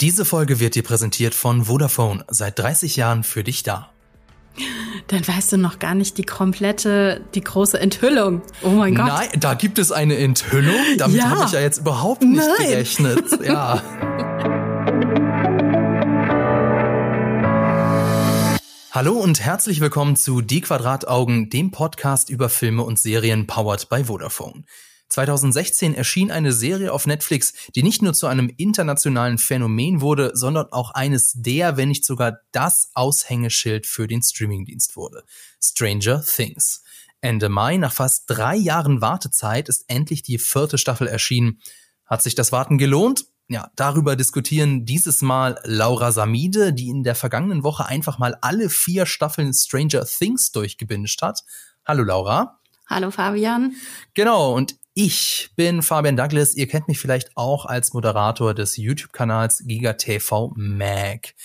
Diese Folge wird dir präsentiert von Vodafone, seit 30 Jahren für dich da. Dann weißt du noch gar nicht die komplette, die große Enthüllung. Oh mein Gott. Nein, da gibt es eine Enthüllung? Damit Ja. habe ich ja jetzt überhaupt nicht Nein. gerechnet. Ja. Hallo und herzlich willkommen zu Die Quadrataugen, dem Podcast über Filme und Serien powered by Vodafone. 2016 erschien eine Serie auf Netflix, die nicht nur zu einem internationalen Phänomen wurde, sondern auch eines der, wenn nicht sogar das Aushängeschild für den Streamingdienst wurde. Stranger Things. Ende Mai, nach fast drei Jahren Wartezeit, ist endlich die vierte Staffel erschienen. Hat sich das Warten gelohnt? Ja, darüber diskutieren dieses Mal Laura Samide, die in der vergangenen Woche einfach mal alle vier Staffeln Stranger Things durchgebinscht hat. Hallo Laura. Hallo Fabian. Genau, und ich bin Fabian Douglas. Ihr kennt mich vielleicht auch als Moderator des YouTube-Kanals GigaTV Mag.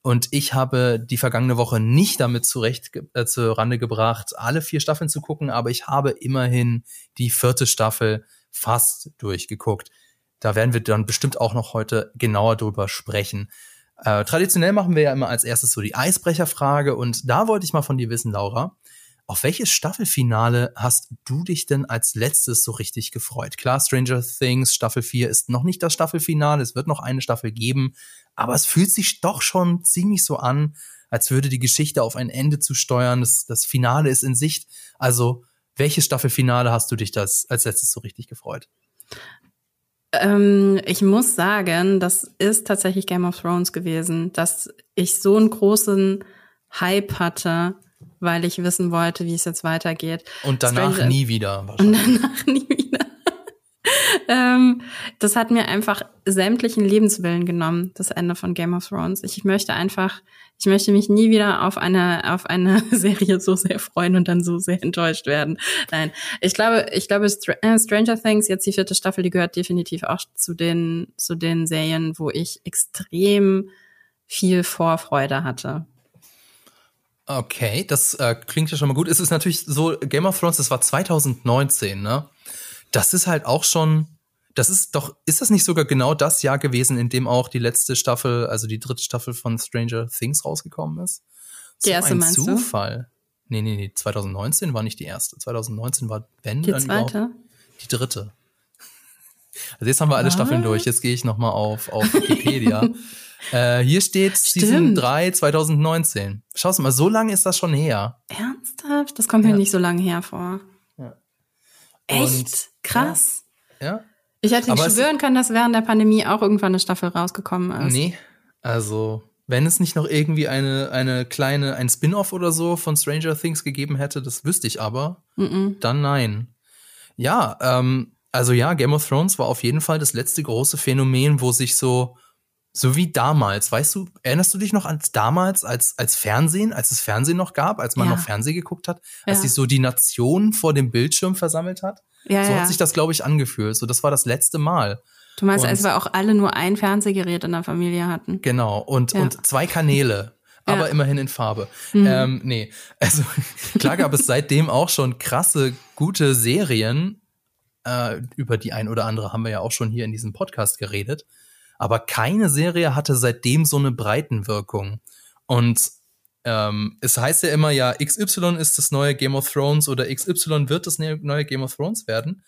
Und ich habe die vergangene Woche nicht damit zurecht äh, zu Rande gebracht, alle vier Staffeln zu gucken, aber ich habe immerhin die vierte Staffel fast durchgeguckt. Da werden wir dann bestimmt auch noch heute genauer drüber sprechen. Äh, traditionell machen wir ja immer als erstes so die Eisbrecherfrage und da wollte ich mal von dir wissen, Laura, auf welches Staffelfinale hast du dich denn als letztes so richtig gefreut? Klar, Stranger Things Staffel 4 ist noch nicht das Staffelfinale, es wird noch eine Staffel geben, aber es fühlt sich doch schon ziemlich so an, als würde die Geschichte auf ein Ende zu steuern. Das, das Finale ist in Sicht. Also, welches Staffelfinale hast du dich das als letztes so richtig gefreut? Ähm, ich muss sagen, das ist tatsächlich Game of Thrones gewesen, dass ich so einen großen Hype hatte, weil ich wissen wollte, wie es jetzt weitergeht. Und danach Stranger- nie wieder. Und Wahrscheinlich. danach nie wieder. ähm, das hat mir einfach sämtlichen Lebenswillen genommen, das Ende von Game of Thrones. Ich möchte einfach, ich möchte mich nie wieder auf eine, auf eine Serie so sehr freuen und dann so sehr enttäuscht werden. Nein, ich glaube, ich glaube, Str äh, Stranger Things, jetzt die vierte Staffel, die gehört definitiv auch zu den, zu den Serien, wo ich extrem viel Vorfreude hatte. Okay, das äh, klingt ja schon mal gut. Es ist natürlich so, Game of Thrones, das war 2019, ne? Das ist halt auch schon, das ist doch, ist das nicht sogar genau das Jahr gewesen, in dem auch die letzte Staffel, also die dritte Staffel von Stranger Things rausgekommen ist? Die erste ein meinst du? Zufall. Nee, nee, nee, 2019 war nicht die erste. 2019 war, wenn, Die dann zweite? die dritte. Also jetzt haben wir alle Was? Staffeln durch. Jetzt gehe ich noch mal auf, auf Wikipedia. äh, hier steht Season Stimmt. 3 2019. Schau's mal, so lange ist das schon her. Ernsthaft? Das kommt mir Ja. nicht so lange her vor. Ja. Echt? Krass. Ja? Ich hätte nicht schwören können, dass während der Pandemie auch irgendwann eine Staffel rausgekommen ist. Nee. Also, wenn es nicht noch irgendwie eine, eine kleine, ein Spin-off oder so von Stranger Things gegeben hätte, das wüsste ich aber, Mhm. dann nein. Ja, ähm, also ja, Game of Thrones war auf jeden Fall das letzte große Phänomen, wo sich so, so wie damals, weißt du, erinnerst du dich noch als damals, als, als Fernsehen, als es Fernsehen noch gab, als man Ja. noch Fernsehen geguckt hat, als Ja. sich so die Nation vor dem Bildschirm versammelt hat? Ja, so ja. hat sich das, glaube ich, angefühlt. So, das war das letzte Mal. du meinst, und- als wir auch alle nur ein Fernsehgerät in der Familie hatten. Genau, und, und zwei Kanäle, aber. Mhm. immerhin in Farbe. Ähm, nee, also klar gab es seitdem auch schon krasse, gute Serien, äh, über die ein oder andere haben wir ja auch schon hier in diesem Podcast geredet, aber keine Serie hatte seitdem so eine Breitenwirkung. Und ähm, es heißt ja immer, ja, XY ist das neue Game of Thrones oder XY wird das ne- neue Game of Thrones werden.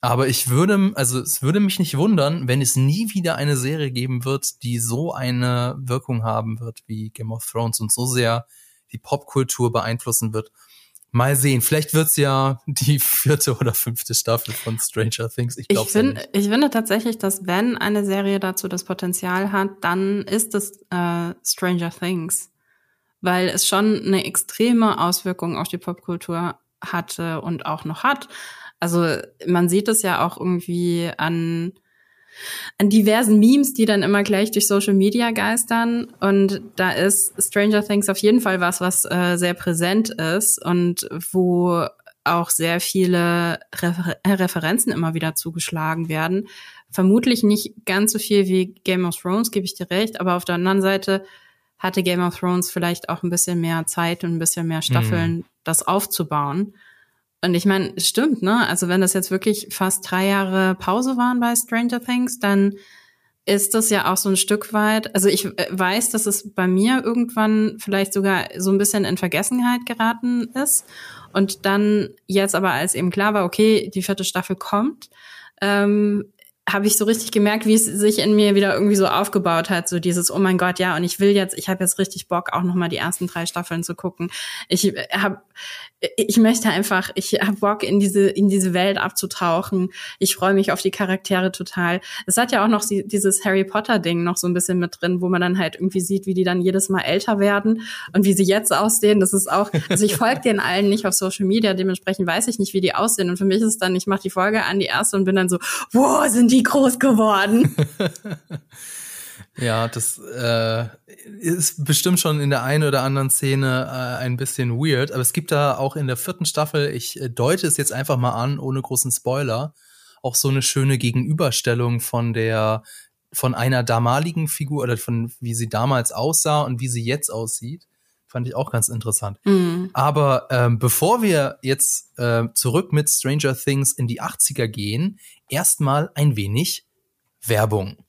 Aber ich würde, also es würde mich nicht wundern, wenn es nie wieder eine Serie geben wird, die so eine Wirkung haben wird wie Game of Thrones und so sehr die Popkultur beeinflussen wird. Mal sehen, vielleicht wird's ja die vierte oder fünfte Staffel von Stranger Things. Ich Ich, glaube find, nicht. ich finde tatsächlich, dass wenn eine Serie dazu das Potenzial hat, dann ist es äh, Stranger Things. Weil es schon eine extreme Auswirkung auf die Popkultur hatte und auch noch hat. Also man sieht es ja auch irgendwie an, an diversen Memes, die dann immer gleich durch Social Media geistern. Und da ist Stranger Things auf jeden Fall was, was äh, sehr präsent ist und wo auch sehr viele Refer äh, Referenzen immer wieder zugeschlagen werden. Vermutlich nicht ganz so viel wie Game of Thrones, gebe ich dir recht, aber auf der anderen Seite hatte Game of Thrones vielleicht auch ein bisschen mehr Zeit und ein bisschen mehr Staffeln, das aufzubauen. Und ich meine, stimmt, ne? Also wenn das jetzt wirklich fast drei Jahre Pause waren bei Stranger Things, dann ist das ja auch so ein Stück weit, also ich äh, weiß, dass es bei mir irgendwann vielleicht sogar so ein bisschen in Vergessenheit geraten ist. Und dann jetzt aber, als eben klar war, okay, die vierte Staffel kommt, ähm, habe ich so richtig gemerkt, wie es sich in mir wieder irgendwie so aufgebaut hat, so dieses oh mein Gott, ja, und ich will jetzt, ich habe jetzt richtig Bock auch noch mal die ersten drei Staffeln zu gucken. Ich habe ich möchte einfach, ich habe Bock in diese in diese Welt abzutauchen. Ich freue mich auf die Charaktere total. Es hat ja auch noch dieses Harry Potter Ding noch so ein bisschen mit drin, wo man dann halt irgendwie sieht, wie die dann jedes Mal älter werden und wie sie jetzt aussehen. Das ist auch, also ich folge den allen nicht auf Social Media, dementsprechend weiß ich nicht, wie die aussehen. Und für mich ist dann, ich mache die Folge an die erste und bin dann so, wow, sind die groß geworden. Ja, das äh, ist bestimmt schon in der einen oder anderen Szene äh, ein bisschen weird, aber es gibt da auch in der vierten Staffel, ich äh, deute es jetzt einfach mal an, ohne großen Spoiler, auch so eine schöne Gegenüberstellung von der von einer damaligen Figur oder von wie sie damals aussah und wie sie jetzt aussieht. Fand ich auch ganz interessant. Mhm. Aber ähm, bevor wir jetzt äh, zurück mit Stranger Things in die 80er gehen, erstmal ein wenig Werbung.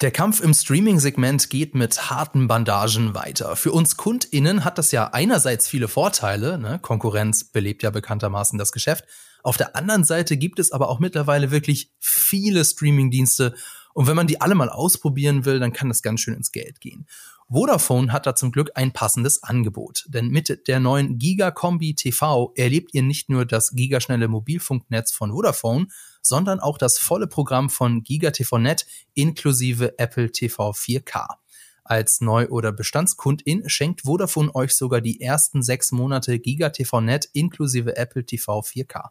Der Kampf im Streaming-Segment geht mit harten Bandagen weiter. Für uns KundInnen hat das ja einerseits viele Vorteile, ne? Konkurrenz belebt ja bekanntermaßen das Geschäft. Auf der anderen Seite gibt es aber auch mittlerweile wirklich viele Streaming-Dienste und wenn man die alle mal ausprobieren will, dann kann das ganz schön ins Geld gehen. Vodafone hat da zum Glück ein passendes Angebot. Denn mit der neuen Giga-Kombi TV erlebt ihr nicht nur das gigaschnelle Mobilfunknetz von Vodafone, sondern auch das volle Programm von Giga TV Net inklusive Apple TV 4K. Als Neu- oder Bestandskundin schenkt Vodafone euch sogar die ersten sechs Monate Giga TV Net inklusive Apple TV 4K.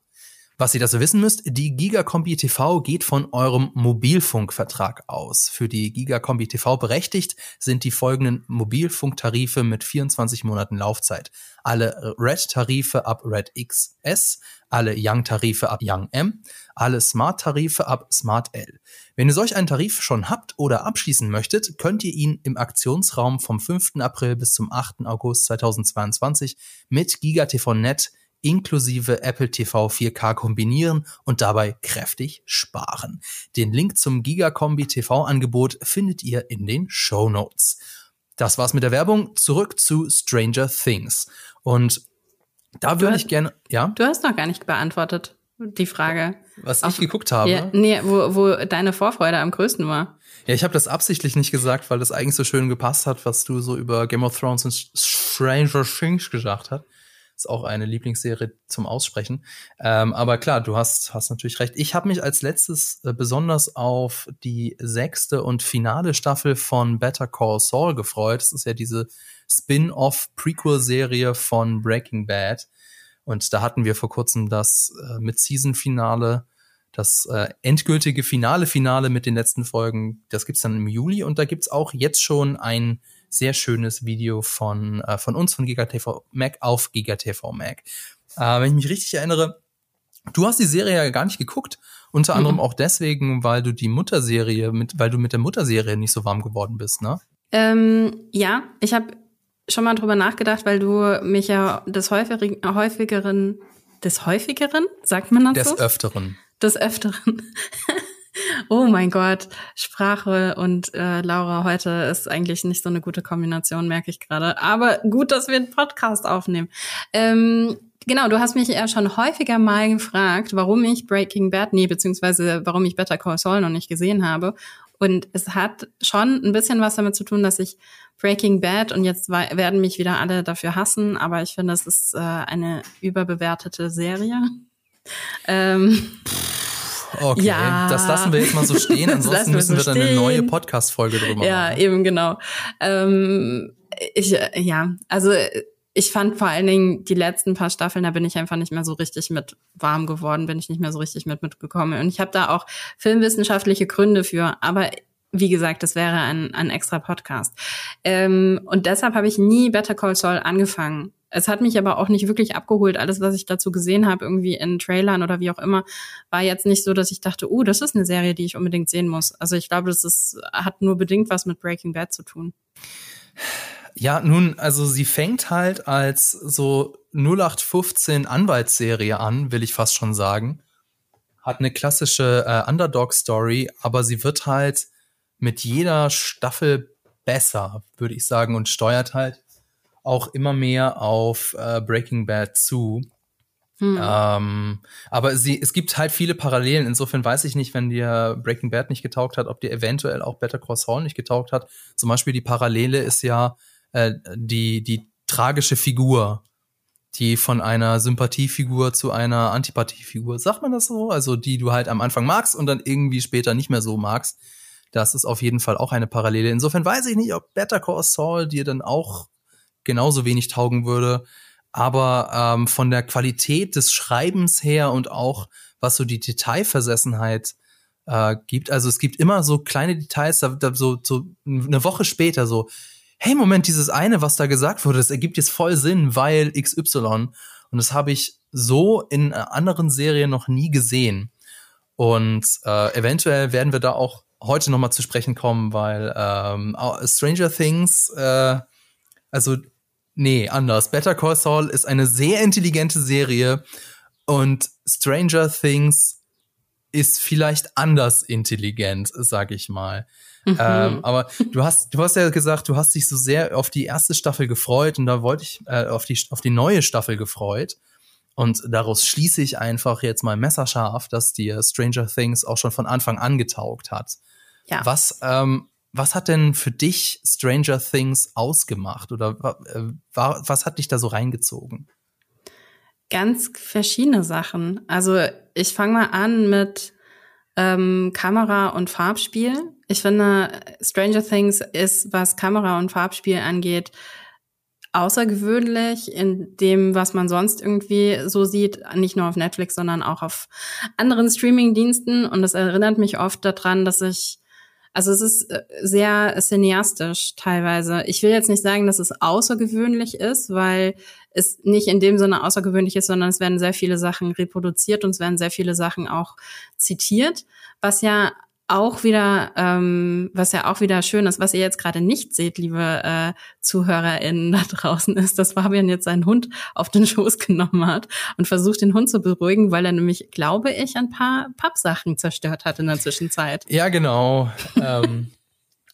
Was ihr dazu wissen müsst, die Gigakombi TV geht von eurem Mobilfunkvertrag aus. Für die Gigakombi TV berechtigt sind die folgenden Mobilfunktarife mit 24 Monaten Laufzeit. Alle Red-Tarife ab Red XS, alle Young-Tarife ab Young M, alle Smart-Tarife ab Smart L. Wenn ihr solch einen Tarif schon habt oder abschließen möchtet, könnt ihr ihn im Aktionsraum vom 5. April bis zum 8. August 2022 mit GigaTV Net inklusive Apple TV 4K kombinieren und dabei kräftig sparen. Den Link zum Gigakombi TV Angebot findet ihr in den Show Notes. Das war's mit der Werbung. Zurück zu Stranger Things. Und da würde ich gerne, ja? Du hast noch gar nicht beantwortet, die Frage. Was Auf, ich geguckt habe. Ja, nee, wo, wo deine Vorfreude am größten war. Ja, ich habe das absichtlich nicht gesagt, weil das eigentlich so schön gepasst hat, was du so über Game of Thrones und Stranger Things gesagt hast. Ist auch eine Lieblingsserie zum Aussprechen. Ähm, aber klar, du hast, hast natürlich recht. Ich habe mich als letztes äh, besonders auf die sechste und finale Staffel von Better Call Saul gefreut. Das ist ja diese Spin-off-Prequel-Serie von Breaking Bad. Und da hatten wir vor kurzem das äh, mit Season-Finale, das äh, endgültige Finale-Finale mit den letzten Folgen. Das gibt's dann im Juli und da gibt's auch jetzt schon ein sehr schönes Video von, äh, von uns, von GigaTV Mac auf GigaTV Mac. Äh, wenn ich mich richtig erinnere, du hast die Serie ja gar nicht geguckt. Unter anderem mhm. auch deswegen, weil du die Mutterserie, mit, weil du mit der Mutterserie nicht so warm geworden bist, ne? Ähm, ja, ich habe schon mal drüber nachgedacht, weil du mich ja des häufigeren, häufigeren, des häufigeren, sagt man das des so? Des Öfteren. Des Öfteren. Oh mein Gott, Sprache und äh, Laura heute ist eigentlich nicht so eine gute Kombination, merke ich gerade. Aber gut, dass wir einen Podcast aufnehmen. Ähm, genau, du hast mich ja schon häufiger mal gefragt, warum ich Breaking Bad, nee, beziehungsweise warum ich Better Call Saul noch nicht gesehen habe. Und es hat schon ein bisschen was damit zu tun, dass ich Breaking Bad und jetzt werden mich wieder alle dafür hassen, aber ich finde, es ist äh, eine überbewertete Serie. Ähm, Okay, ja. das lassen wir jetzt mal so stehen. Ansonsten müssen wir dann eine neue Podcast-Folge drüber ja, machen. Ja, eben genau. Ähm, ich, ja, also ich fand vor allen Dingen die letzten paar Staffeln, da bin ich einfach nicht mehr so richtig mit warm geworden, bin ich nicht mehr so richtig mit mitgekommen. Und ich habe da auch filmwissenschaftliche Gründe für, aber wie gesagt, das wäre ein, ein extra Podcast. Ähm, und deshalb habe ich nie Better Call Saul angefangen. Es hat mich aber auch nicht wirklich abgeholt. Alles, was ich dazu gesehen habe, irgendwie in Trailern oder wie auch immer, war jetzt nicht so, dass ich dachte, uh, das ist eine Serie, die ich unbedingt sehen muss. Also ich glaube, das ist, hat nur bedingt was mit Breaking Bad zu tun. Ja, nun, also sie fängt halt als so 0815 Anwaltsserie an, will ich fast schon sagen. Hat eine klassische äh, Underdog-Story, aber sie wird halt mit jeder Staffel besser, würde ich sagen, und steuert halt auch immer mehr auf äh, Breaking Bad zu. Hm. Ähm, aber sie, es gibt halt viele Parallelen. Insofern weiß ich nicht, wenn dir Breaking Bad nicht getaugt hat, ob dir eventuell auch Better Cross Hall nicht getaugt hat. Zum Beispiel die Parallele ist ja äh, die, die tragische Figur, die von einer Sympathiefigur zu einer Antipathiefigur, sagt man das so? Also die du halt am Anfang magst und dann irgendwie später nicht mehr so magst. Das ist auf jeden Fall auch eine Parallele. Insofern weiß ich nicht, ob Better Call Saul dir dann auch genauso wenig taugen würde. Aber ähm, von der Qualität des Schreibens her und auch was so die Detailversessenheit äh, gibt, also es gibt immer so kleine Details, da, da so, so eine Woche später so, hey Moment, dieses eine, was da gesagt wurde, das ergibt jetzt voll Sinn, weil XY. Und das habe ich so in anderen Serien noch nie gesehen. Und äh, eventuell werden wir da auch heute noch mal zu sprechen kommen, weil ähm, Stranger Things, äh, also nee, anders. Better Call Saul ist eine sehr intelligente Serie und Stranger Things ist vielleicht anders intelligent, sag ich mal. Mhm. Ähm, aber du hast, du hast ja gesagt, du hast dich so sehr auf die erste Staffel gefreut und da wollte ich äh, auf die auf die neue Staffel gefreut. Und daraus schließe ich einfach jetzt mal messerscharf, dass dir Stranger Things auch schon von Anfang an getaugt hat. Ja. Was, ähm, was hat denn für dich Stranger Things ausgemacht oder äh, war, was hat dich da so reingezogen? Ganz verschiedene Sachen. Also ich fange mal an mit ähm, Kamera und Farbspiel. Ich finde, Stranger Things ist, was Kamera und Farbspiel angeht, außergewöhnlich in dem, was man sonst irgendwie so sieht, nicht nur auf Netflix, sondern auch auf anderen Streaming-Diensten. Und das erinnert mich oft daran, dass ich also es ist äh, sehr cineastisch teilweise. Ich will jetzt nicht sagen, dass es außergewöhnlich ist, weil es nicht in dem Sinne außergewöhnlich ist, sondern es werden sehr viele Sachen reproduziert und es werden sehr viele Sachen auch zitiert, was ja auch wieder, ähm, was ja auch wieder schön ist, was ihr jetzt gerade nicht seht, liebe äh, ZuhörerInnen da draußen, ist, dass Fabian jetzt seinen Hund auf den Schoß genommen hat und versucht, den Hund zu beruhigen, weil er nämlich, glaube ich, ein paar Pappsachen zerstört hat in der Zwischenzeit. Ja, genau. ähm,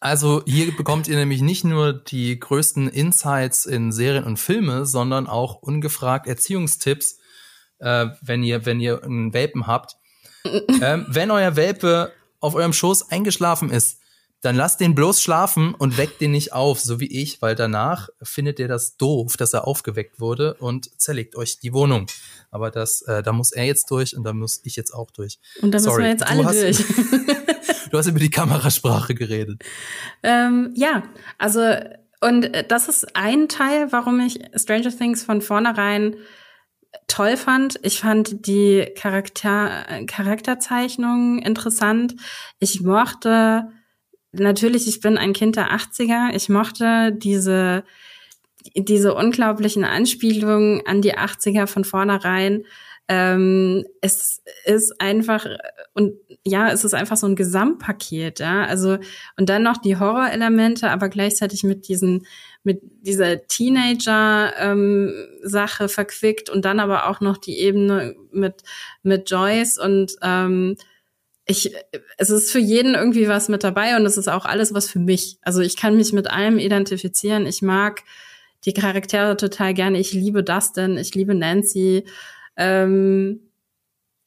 also hier bekommt ihr nämlich nicht nur die größten Insights in Serien und Filme, sondern auch ungefragt Erziehungstipps, äh, wenn ihr, wenn ihr einen Welpen habt. ähm, wenn euer Welpe auf eurem Schoß eingeschlafen ist, dann lasst den bloß schlafen und weckt den nicht auf, so wie ich, weil danach findet ihr das doof, dass er aufgeweckt wurde und zerlegt euch die Wohnung. Aber das, äh, da muss er jetzt durch und da muss ich jetzt auch durch. Und da müssen wir jetzt alle hast, durch. du hast über die Kamerasprache geredet. Ähm, ja, also und das ist ein Teil, warum ich Stranger Things von vornherein toll fand. Ich fand die Charakter Charakterzeichnung interessant. Ich mochte natürlich, ich bin ein Kind der 80er. Ich mochte diese diese unglaublichen Anspielungen an die 80er von vornherein. Ähm, es ist einfach und ja, es ist einfach so ein Gesamtpaket, ja. Also und dann noch die Horrorelemente, aber gleichzeitig mit diesen mit dieser Teenager-Sache ähm, verquickt und dann aber auch noch die Ebene mit, mit Joyce und ähm, ich, es ist für jeden irgendwie was mit dabei und es ist auch alles was für mich. Also ich kann mich mit allem identifizieren. Ich mag die Charaktere total gerne. Ich liebe Dustin, ich liebe Nancy. Ähm,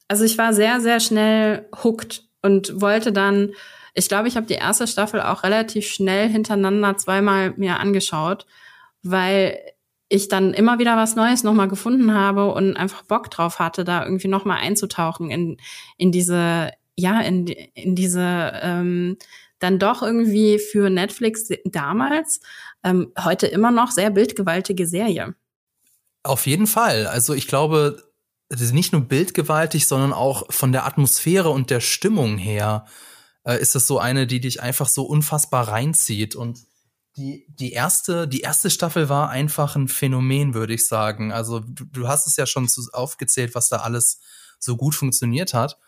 also ich war sehr, sehr schnell hooked und wollte dann ich glaube, ich habe die erste Staffel auch relativ schnell hintereinander zweimal mir angeschaut, weil ich dann immer wieder was Neues nochmal gefunden habe und einfach Bock drauf hatte, da irgendwie nochmal einzutauchen in, in diese, ja, in, in diese ähm, dann doch irgendwie für Netflix damals, ähm, heute immer noch sehr bildgewaltige Serie. Auf jeden Fall. Also ich glaube, nicht nur bildgewaltig, sondern auch von der Atmosphäre und der Stimmung her äh, ist das so eine, die dich einfach so unfassbar reinzieht. Und die, die erste, die erste Staffel war einfach ein Phänomen, würde ich sagen. Also du, du hast es ja schon zu, aufgezählt, was da alles so gut funktioniert hat.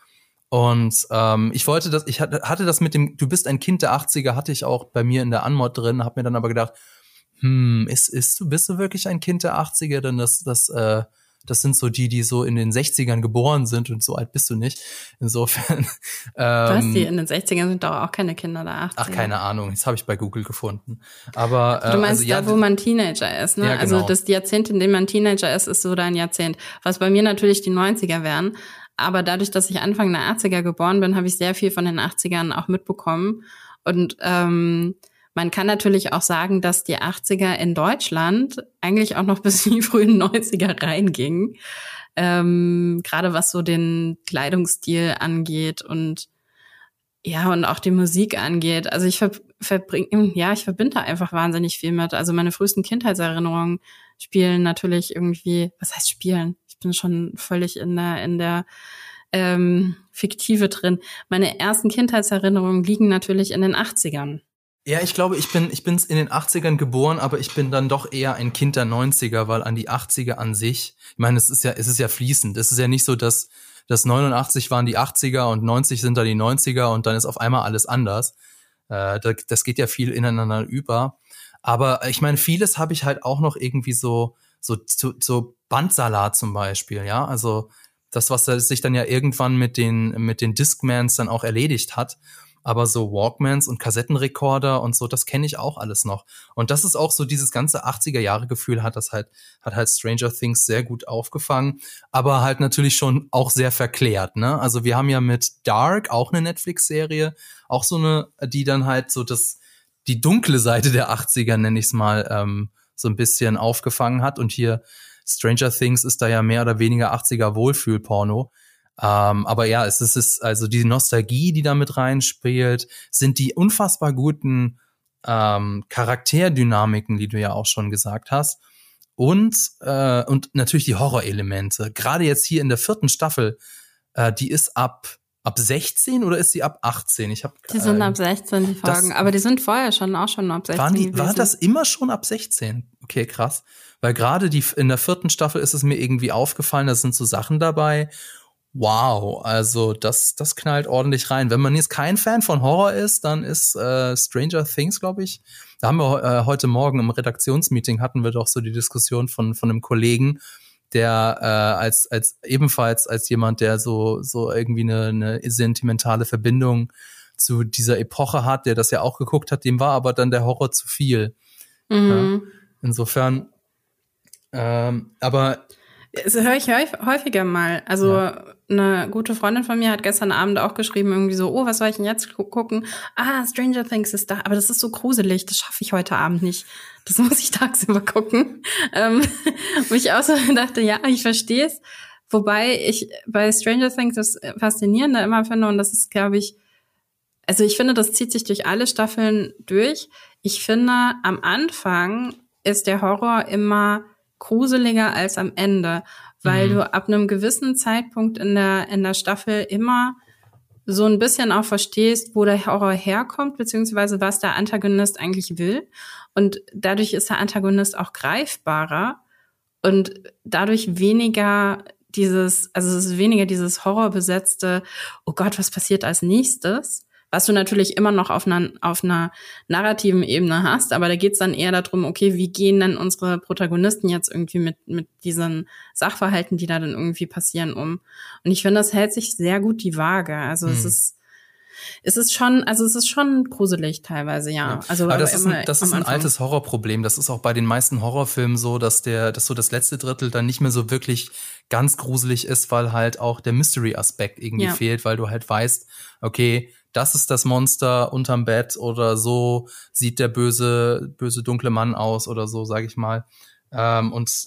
Und ähm, ich wollte das, ich hatte, das mit dem, du bist ein Kind der 80er, hatte ich auch bei mir in der Anmod drin, hab mir dann aber gedacht, hm, ist, ist bist du wirklich ein Kind der 80er? Denn das, das, äh, Das sind so die, die so in den 60ern geboren sind und so alt bist du nicht. Insofern. Ähm, Was, die in den 60ern sind doch auch keine Kinder da. 80er. Ach, keine Ahnung. Das habe ich bei Google gefunden. Aber äh, Du meinst also, ja, da, wo man Teenager ist, ne? Ja, also genau. Also das Jahrzehnt, in dem man Teenager ist, ist so dein Jahrzehnt. Was bei mir natürlich die 90er wären. Aber dadurch, dass ich Anfang der 80er geboren bin, habe ich sehr viel von den 80ern auch mitbekommen. Und ähm, man kann natürlich auch sagen, dass die 80er in Deutschland eigentlich auch noch bis in die frühen 90er reingingen. Ähm, Gerade was so den Kleidungsstil angeht und ja, und auch die Musik angeht. Also ich ver verbringe, ja, ich verbinde einfach wahnsinnig viel mit. Also meine frühesten Kindheitserinnerungen spielen natürlich irgendwie, was heißt spielen? Ich bin schon völlig in der, in der ähm, Fiktive drin. Meine ersten Kindheitserinnerungen liegen natürlich in den 80ern. Ja, ich glaube, ich bin, ich bin in den 80ern geboren, aber ich bin dann doch eher ein Kind der 90er, weil an die 80er an sich, ich meine, es ist ja, es ist ja fließend. Es ist ja nicht so, dass, dass 89 waren die 80er und 90 sind da die 90er und dann ist auf einmal alles anders. Äh, das geht ja viel ineinander über. Aber ich meine, vieles habe ich halt auch noch irgendwie so, so, so, so Bandsalat zum Beispiel, ja. Also das, was sich dann ja irgendwann mit den, mit den Discmans dann auch erledigt hat aber so Walkmans und Kassettenrekorder und so, das kenne ich auch alles noch. Und das ist auch so dieses ganze 80er Jahre Gefühl hat das halt, hat halt Stranger Things sehr gut aufgefangen, aber halt natürlich schon auch sehr verklärt, ne? Also wir haben ja mit Dark auch eine Netflix-Serie, auch so eine, die dann halt so das, die dunkle Seite der 80er, nenne ich es mal, ähm, so ein bisschen aufgefangen hat. Und hier Stranger Things ist da ja mehr oder weniger 80er Wohlfühlporno. Ähm, aber ja, es ist, es ist also die Nostalgie, die da mit reinspielt, sind die unfassbar guten ähm, Charakterdynamiken, die du ja auch schon gesagt hast. Und, äh, und natürlich die Horrorelemente. Gerade jetzt hier in der vierten Staffel, äh, die ist ab ab 16 oder ist sie ab 18? Ich habe Die sind äh, ab 16 die Folgen, das, aber die sind vorher schon auch schon ab 16. Waren die, war das immer schon ab 16? Okay, krass. Weil gerade die in der vierten Staffel ist es mir irgendwie aufgefallen, da sind so Sachen dabei Wow, also das, das knallt ordentlich rein. Wenn man jetzt kein Fan von Horror ist, dann ist äh, Stranger Things, glaube ich. Da haben wir äh, heute Morgen im Redaktionsmeeting hatten wir doch so die Diskussion von von einem Kollegen, der äh, als als ebenfalls als jemand, der so so irgendwie eine, eine sentimentale Verbindung zu dieser Epoche hat, der das ja auch geguckt hat, dem war aber dann der Horror zu viel. Mhm. Ja, insofern, ähm, aber das höre ich häufiger mal. Also ja. eine gute Freundin von mir hat gestern Abend auch geschrieben, irgendwie so, oh, was soll ich denn jetzt gucken? Ah, Stranger Things ist da, aber das ist so gruselig, das schaffe ich heute Abend nicht. Das muss ich tagsüber gucken. Ähm, wo ich auch so dachte, ja, ich verstehe es. Wobei ich bei Stranger Things das Faszinierende immer finde, und das ist, glaube ich, also ich finde, das zieht sich durch alle Staffeln durch. Ich finde, am Anfang ist der Horror immer gruseliger als am Ende, weil mhm. du ab einem gewissen Zeitpunkt in der, in der Staffel immer so ein bisschen auch verstehst, wo der Horror herkommt, beziehungsweise was der Antagonist eigentlich will. Und dadurch ist der Antagonist auch greifbarer und dadurch weniger dieses, also es ist weniger dieses horrorbesetzte, oh Gott, was passiert als nächstes, was du natürlich immer noch auf einer, auf einer narrativen Ebene hast, aber da geht's dann eher darum, okay, wie gehen denn unsere Protagonisten jetzt irgendwie mit, mit diesen Sachverhalten, die da dann irgendwie passieren, um. Und ich finde, das hält sich sehr gut die Waage. Also hm. es ist es ist schon, also es ist schon gruselig teilweise, ja. ja. Also aber das ist ein, das ist ein altes Horrorproblem. Das ist auch bei den meisten Horrorfilmen so, dass der, dass so das letzte Drittel dann nicht mehr so wirklich ganz gruselig ist, weil halt auch der Mystery-Aspekt irgendwie ja. fehlt, weil du halt weißt, okay, das ist das Monster unterm Bett oder so sieht der böse, böse dunkle Mann aus oder so, sage ich mal. Ähm, und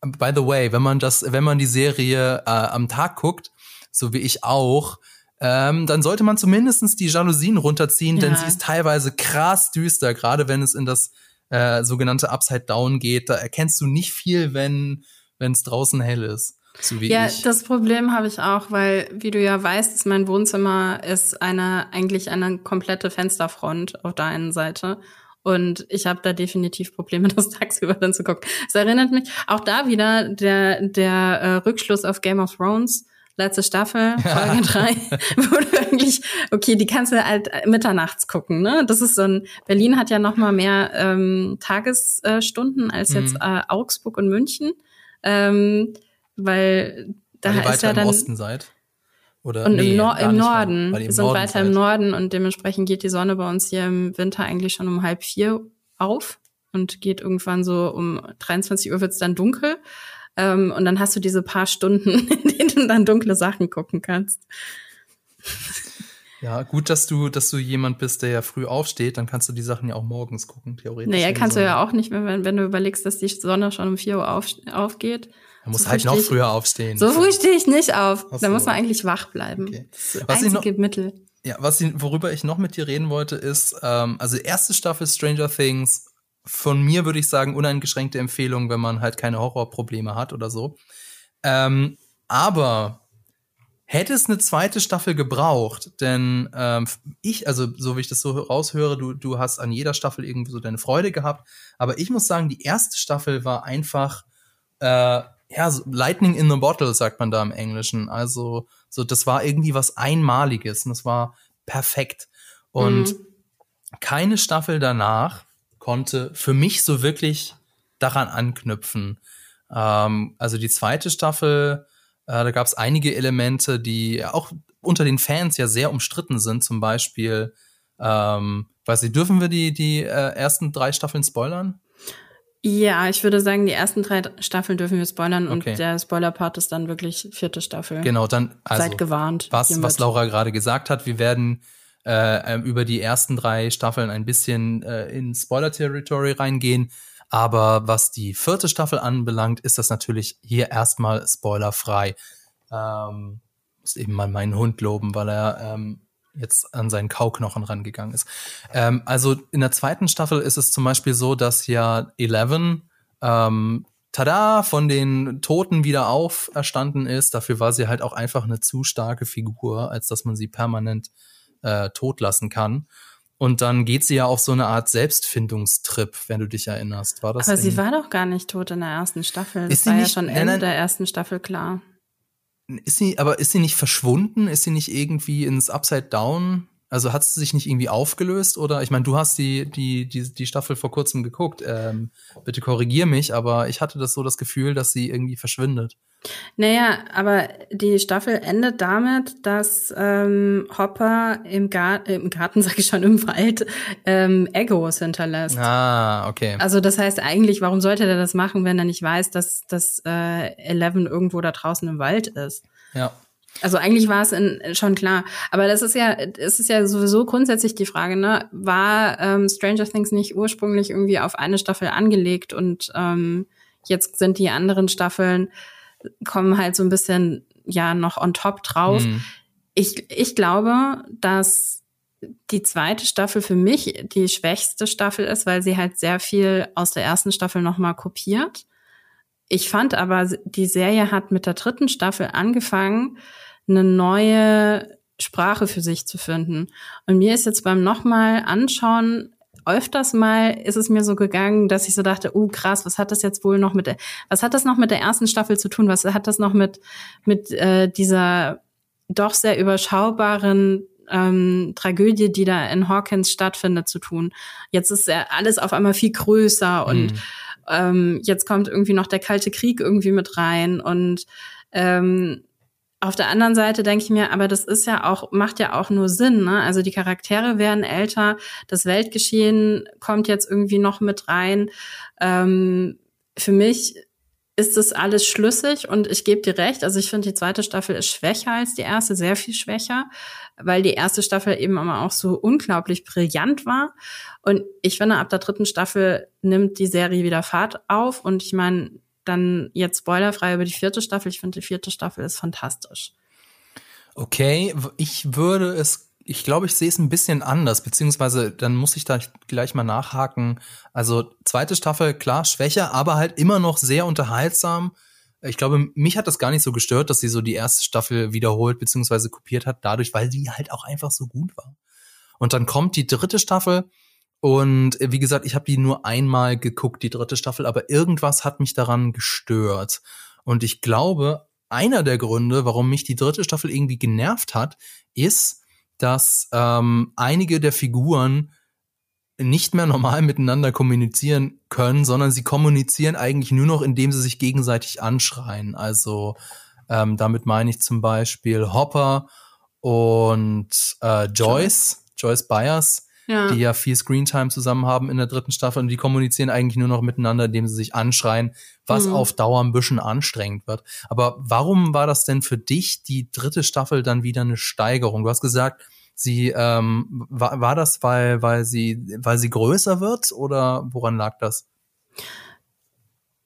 by the way, wenn man das, wenn man die Serie äh, am Tag guckt, so wie ich auch, ähm, dann sollte man zumindestens die Jalousien runterziehen, ja. denn sie ist teilweise krass düster, gerade wenn es in das äh, sogenannte Upside Down geht. Da erkennst du nicht viel, wenn wenn es draußen hell ist. So ja, ich. das Problem habe ich auch, weil, wie du ja weißt, ist mein Wohnzimmer ist eine eigentlich eine komplette Fensterfront auf der einen Seite. Und ich habe da definitiv Probleme, das tagsüber dann zu gucken. Es erinnert mich auch da wieder der, der äh, Rückschluss auf Game of Thrones, letzte Staffel, Folge drei, wo du eigentlich, okay, die kannst du halt mitternachts gucken, ne? Das ist so ein, Berlin hat ja noch mal mehr ähm, Tagesstunden als jetzt mhm. äh, Augsburg und München. Ähm, weil da weil ist weiter ja dann. im Osten seid? Oder Und nee, im, Nor im Norden. Wir sind Norden weiter seid. im Norden und dementsprechend geht die Sonne bei uns hier im Winter eigentlich schon um halb vier auf und geht irgendwann so um 23 Uhr wird's dann dunkel. Ähm, und dann hast du diese paar Stunden, in denen du dann dunkle Sachen gucken kannst. Ja, gut, dass du, dass du jemand bist, der ja früh aufsteht, dann kannst du die Sachen ja auch morgens gucken, theoretisch. Naja, kannst du ja auch nicht mehr, wenn, wenn du überlegst, dass die Sonne schon um 4 Uhr auf, aufgeht. Man muss so halt noch ich- früher aufstehen. So früh stehe ich nicht auf. Ach Da muss so. man eigentlich wach bleiben. Okay. Das ist das Was ich noch- einzige Mittel. Ja, was ich, worüber ich noch mit dir reden wollte, ist, ähm, also erste Staffel Stranger Things, von mir würde ich sagen, uneingeschränkte Empfehlung, wenn man halt keine Horrorprobleme hat oder so. Ähm, aber hätte es eine zweite Staffel gebraucht, denn ähm, ich, also so wie ich das so raushöre, du, du hast an jeder Staffel irgendwie so deine Freude gehabt, aber ich muss sagen, die erste Staffel war einfach äh, ja, so Lightning in the Bottle, sagt man da im Englischen. Also, so, das war irgendwie was Einmaliges und das war perfekt. Und Mhm. keine Staffel danach konnte für mich so wirklich daran anknüpfen. Ähm, also die zweite Staffel, äh, da gab es einige Elemente, die auch unter den Fans ja sehr umstritten sind. Zum Beispiel, ähm, weiß ich, dürfen wir die, die äh, ersten drei Staffeln spoilern? Ja, ich würde sagen, die ersten drei Staffeln dürfen wir spoilern Okay. und der Spoiler-Part ist dann wirklich vierte Staffel. Genau, dann also Seid gewarnt. was, hiermit. was Laura gerade gesagt hat. Wir werden äh, ähm, über die ersten drei Staffeln ein bisschen äh, in Spoiler-Territory reingehen. Aber was die vierte Staffel anbelangt, ist das natürlich hier erstmal spoilerfrei. Ähm, muss eben mal meinen Hund loben, weil er ähm, jetzt an seinen Kauknochen rangegangen ist. Ähm, also in der zweiten Staffel ist es zum Beispiel so, dass ja Eleven ähm, tada, von den Toten wieder auferstanden ist. Dafür war sie halt auch einfach eine zu starke Figur, als dass man sie permanent äh, tot lassen kann. Und dann geht sie ja auf so eine Art Selbstfindungstrip, wenn du dich erinnerst. War das? Aber sie war doch gar nicht tot in der ersten Staffel. Das Ist sie war ja nicht- schon nein, Ende nein. der ersten Staffel klar. Ist sie, aber ist sie nicht verschwunden? Ist sie nicht irgendwie ins Upside Down? Also hat sie sich nicht irgendwie aufgelöst? Oder ich meine, du hast die, die, die, die Staffel vor kurzem geguckt. Ähm, bitte korrigier mich, aber ich hatte das so das Gefühl, dass sie irgendwie verschwindet. Naja, aber die Staffel endet damit, dass ähm, Hopper im, Gar im Garten, sag ich schon, im Wald ähm, Egos hinterlässt. Ah, okay. Also das heißt eigentlich, warum sollte der das machen, wenn er nicht weiß, dass, dass äh, Eleven irgendwo da draußen im Wald ist? Ja. Also eigentlich war es in, schon klar. Aber das ist ja, es ist ja sowieso grundsätzlich die Frage, ne? War ähm, Stranger Things nicht ursprünglich irgendwie auf eine Staffel angelegt und ähm, jetzt sind die anderen Staffeln, kommen halt so ein bisschen ja noch on top drauf. Hm. Ich, ich glaube, dass die zweite Staffel für mich die schwächste Staffel ist, weil sie halt sehr viel aus der ersten Staffel nochmal kopiert. Ich fand aber, die Serie hat mit der dritten Staffel angefangen, eine neue Sprache für sich zu finden. Und mir ist jetzt beim nochmal anschauen, öfters mal ist es mir so gegangen, dass ich so dachte, uh, krass, was hat das jetzt wohl noch mit der, was hat das noch mit der ersten Staffel zu tun? Was hat das noch mit, mit äh, dieser doch sehr überschaubaren ähm, Tragödie, die da in Hawkins stattfindet, zu tun? Jetzt ist ja alles auf einmal viel größer und Hm. Ähm, jetzt kommt irgendwie noch der Kalte Krieg irgendwie mit rein und ähm, auf der anderen Seite denke ich mir, aber das ist ja auch, macht ja auch nur Sinn, ne? Also die Charaktere werden älter, das Weltgeschehen kommt jetzt irgendwie noch mit rein. Ähm, für mich ist das alles schlüssig und ich gebe dir recht. Also ich finde, die zweite Staffel ist schwächer als die erste, sehr viel schwächer, weil die erste Staffel eben aber auch so unglaublich brillant war. Und ich finde, ab der dritten Staffel nimmt die Serie wieder Fahrt auf. Und ich meine, dann jetzt spoilerfrei über die vierte Staffel. Ich finde, die vierte Staffel ist fantastisch. Okay, ich würde es, ich glaube, ich sehe es ein bisschen anders, beziehungsweise dann muss ich da gleich mal nachhaken. Also zweite Staffel, klar, schwächer, aber halt immer noch sehr unterhaltsam. Ich glaube, mich hat das gar nicht so gestört, dass sie so die erste Staffel wiederholt beziehungsweise kopiert hat, dadurch, weil die halt auch einfach so gut war. Und dann kommt die dritte Staffel und äh, wie gesagt, ich habe die nur einmal geguckt, die dritte Staffel, aber irgendwas hat mich daran gestört. Und ich glaube, einer der Gründe, warum mich die dritte Staffel irgendwie genervt hat, ist, dass ähm, einige der Figuren nicht mehr normal miteinander kommunizieren können, sondern sie kommunizieren eigentlich nur noch, indem sie sich gegenseitig anschreien. Also ähm, damit meine ich zum Beispiel Hopper und äh, Joyce, Joyce Byers, ja. die ja viel Screentime zusammen haben in der dritten Staffel und die kommunizieren eigentlich nur noch miteinander, indem sie sich anschreien, was mhm. auf Dauer ein bisschen anstrengend wird. Aber warum war das denn für dich die dritte Staffel dann wieder eine Steigerung? Du hast gesagt, sie ähm, war, war das, weil, weil sie, weil sie größer wird oder woran lag das?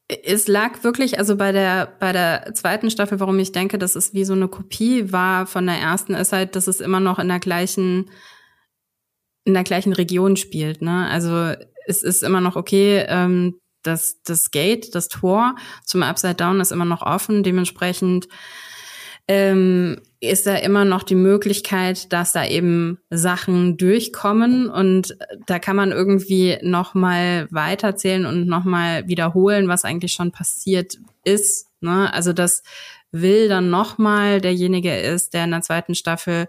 Es lag wirklich, also bei der, bei der zweiten Staffel, warum ich denke, dass es wie so eine Kopie war von der ersten, ist halt, dass es immer noch in der gleichen in der gleichen Region spielt. Ne? Also es ist immer noch okay, ähm, das, das Gate, das Tor zum Upside Down ist immer noch offen. Dementsprechend ähm, ist da immer noch die Möglichkeit, dass da eben Sachen durchkommen und da kann man irgendwie noch mal weiterzählen und noch mal wiederholen, was eigentlich schon passiert ist. Ne? Also das will dann noch mal derjenige ist, der in der zweiten Staffel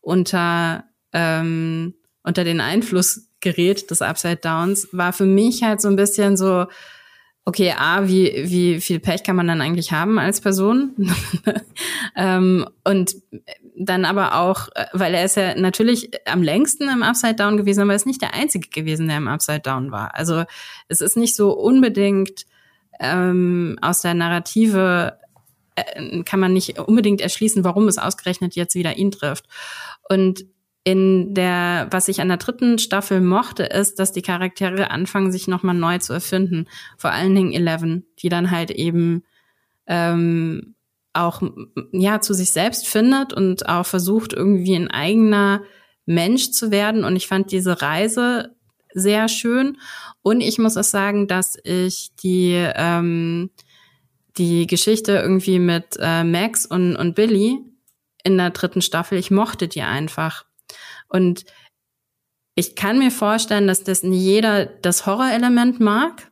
unter ähm, unter den Einfluss gerät des Upside Downs, war für mich halt so ein bisschen so, okay, A, wie, wie viel Pech kann man dann eigentlich haben als Person? ähm, und dann aber auch, weil er ist ja natürlich am längsten im Upside Down gewesen, aber er ist nicht der Einzige gewesen, der im Upside Down war. Also es ist nicht so unbedingt ähm, aus der Narrative äh, kann man nicht unbedingt erschließen, warum es ausgerechnet jetzt wieder ihn trifft. Und in der, was ich an der dritten Staffel mochte, ist, dass die Charaktere anfangen, sich nochmal neu zu erfinden. Vor allen Dingen Eleven, die dann halt eben ähm, auch ja zu sich selbst findet und auch versucht, irgendwie ein eigener Mensch zu werden. Und ich fand diese Reise sehr schön. Und ich muss auch sagen, dass ich die ähm, die Geschichte irgendwie mit äh, Max und, und Billy in der dritten Staffel, ich mochte die einfach. Und ich kann mir vorstellen, dass das nicht jeder das Horrorelement mag,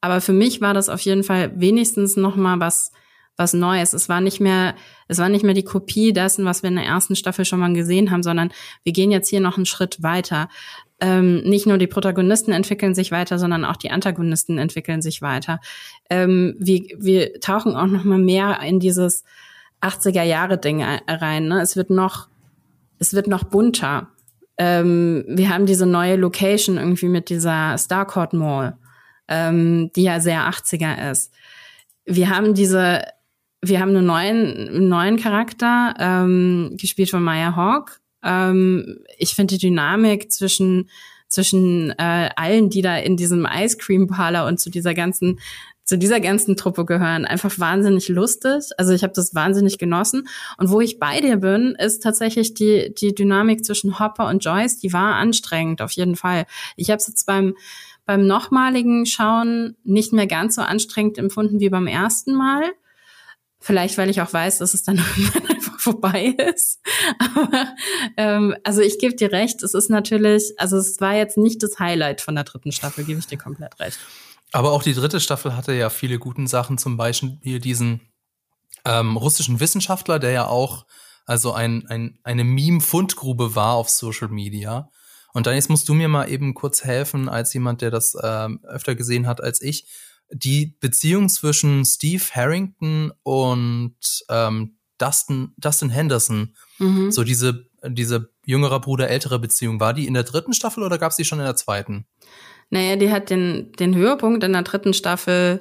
aber für mich war das auf jeden Fall wenigstens noch mal was was Neues. Es war nicht mehr, es war nicht mehr die Kopie dessen, was wir in der ersten Staffel schon mal gesehen haben, sondern wir gehen jetzt hier noch einen Schritt weiter. Ähm, nicht nur die Protagonisten entwickeln sich weiter, sondern auch die Antagonisten entwickeln sich weiter. Ähm, wir, wir tauchen auch noch mal mehr in dieses 80er Jahre Ding rein. Ne? Es wird noch es wird noch bunter. Ähm, wir haben diese neue Location irgendwie mit dieser Starcourt Mall, ähm, die ja sehr 80er ist. Wir haben diese, wir haben einen neuen, neuen Charakter, ähm, gespielt von Maya Hawk. Ähm, ich finde die Dynamik zwischen zwischen äh, allen, die da in diesem Ice Cream Parlor und zu dieser ganzen zu dieser ganzen Truppe gehören, einfach wahnsinnig lustig. Also ich habe das wahnsinnig genossen. Und wo ich bei dir bin, ist tatsächlich die, die Dynamik zwischen Hopper und Joyce, die war anstrengend, auf jeden Fall. Ich habe es jetzt beim, beim nochmaligen Schauen nicht mehr ganz so anstrengend empfunden wie beim ersten Mal. Vielleicht, weil ich auch weiß, dass es dann einfach vorbei ist. Aber ähm, also ich gebe dir recht, es ist natürlich, also es war jetzt nicht das Highlight von der dritten Staffel, gebe ich dir komplett recht. Aber auch die dritte Staffel hatte ja viele guten Sachen, zum Beispiel diesen ähm, russischen Wissenschaftler, der ja auch also ein, ein, eine Meme-Fundgrube war auf Social Media. Und dann jetzt musst du mir mal eben kurz helfen, als jemand, der das ähm, öfter gesehen hat als ich. Die Beziehung zwischen Steve Harrington und ähm, Dustin, Dustin Henderson, mhm. so diese, diese jüngerer Bruder, ältere Beziehung, war die in der dritten Staffel oder gab es die schon in der zweiten? Naja, die hat den, den Höhepunkt in der dritten Staffel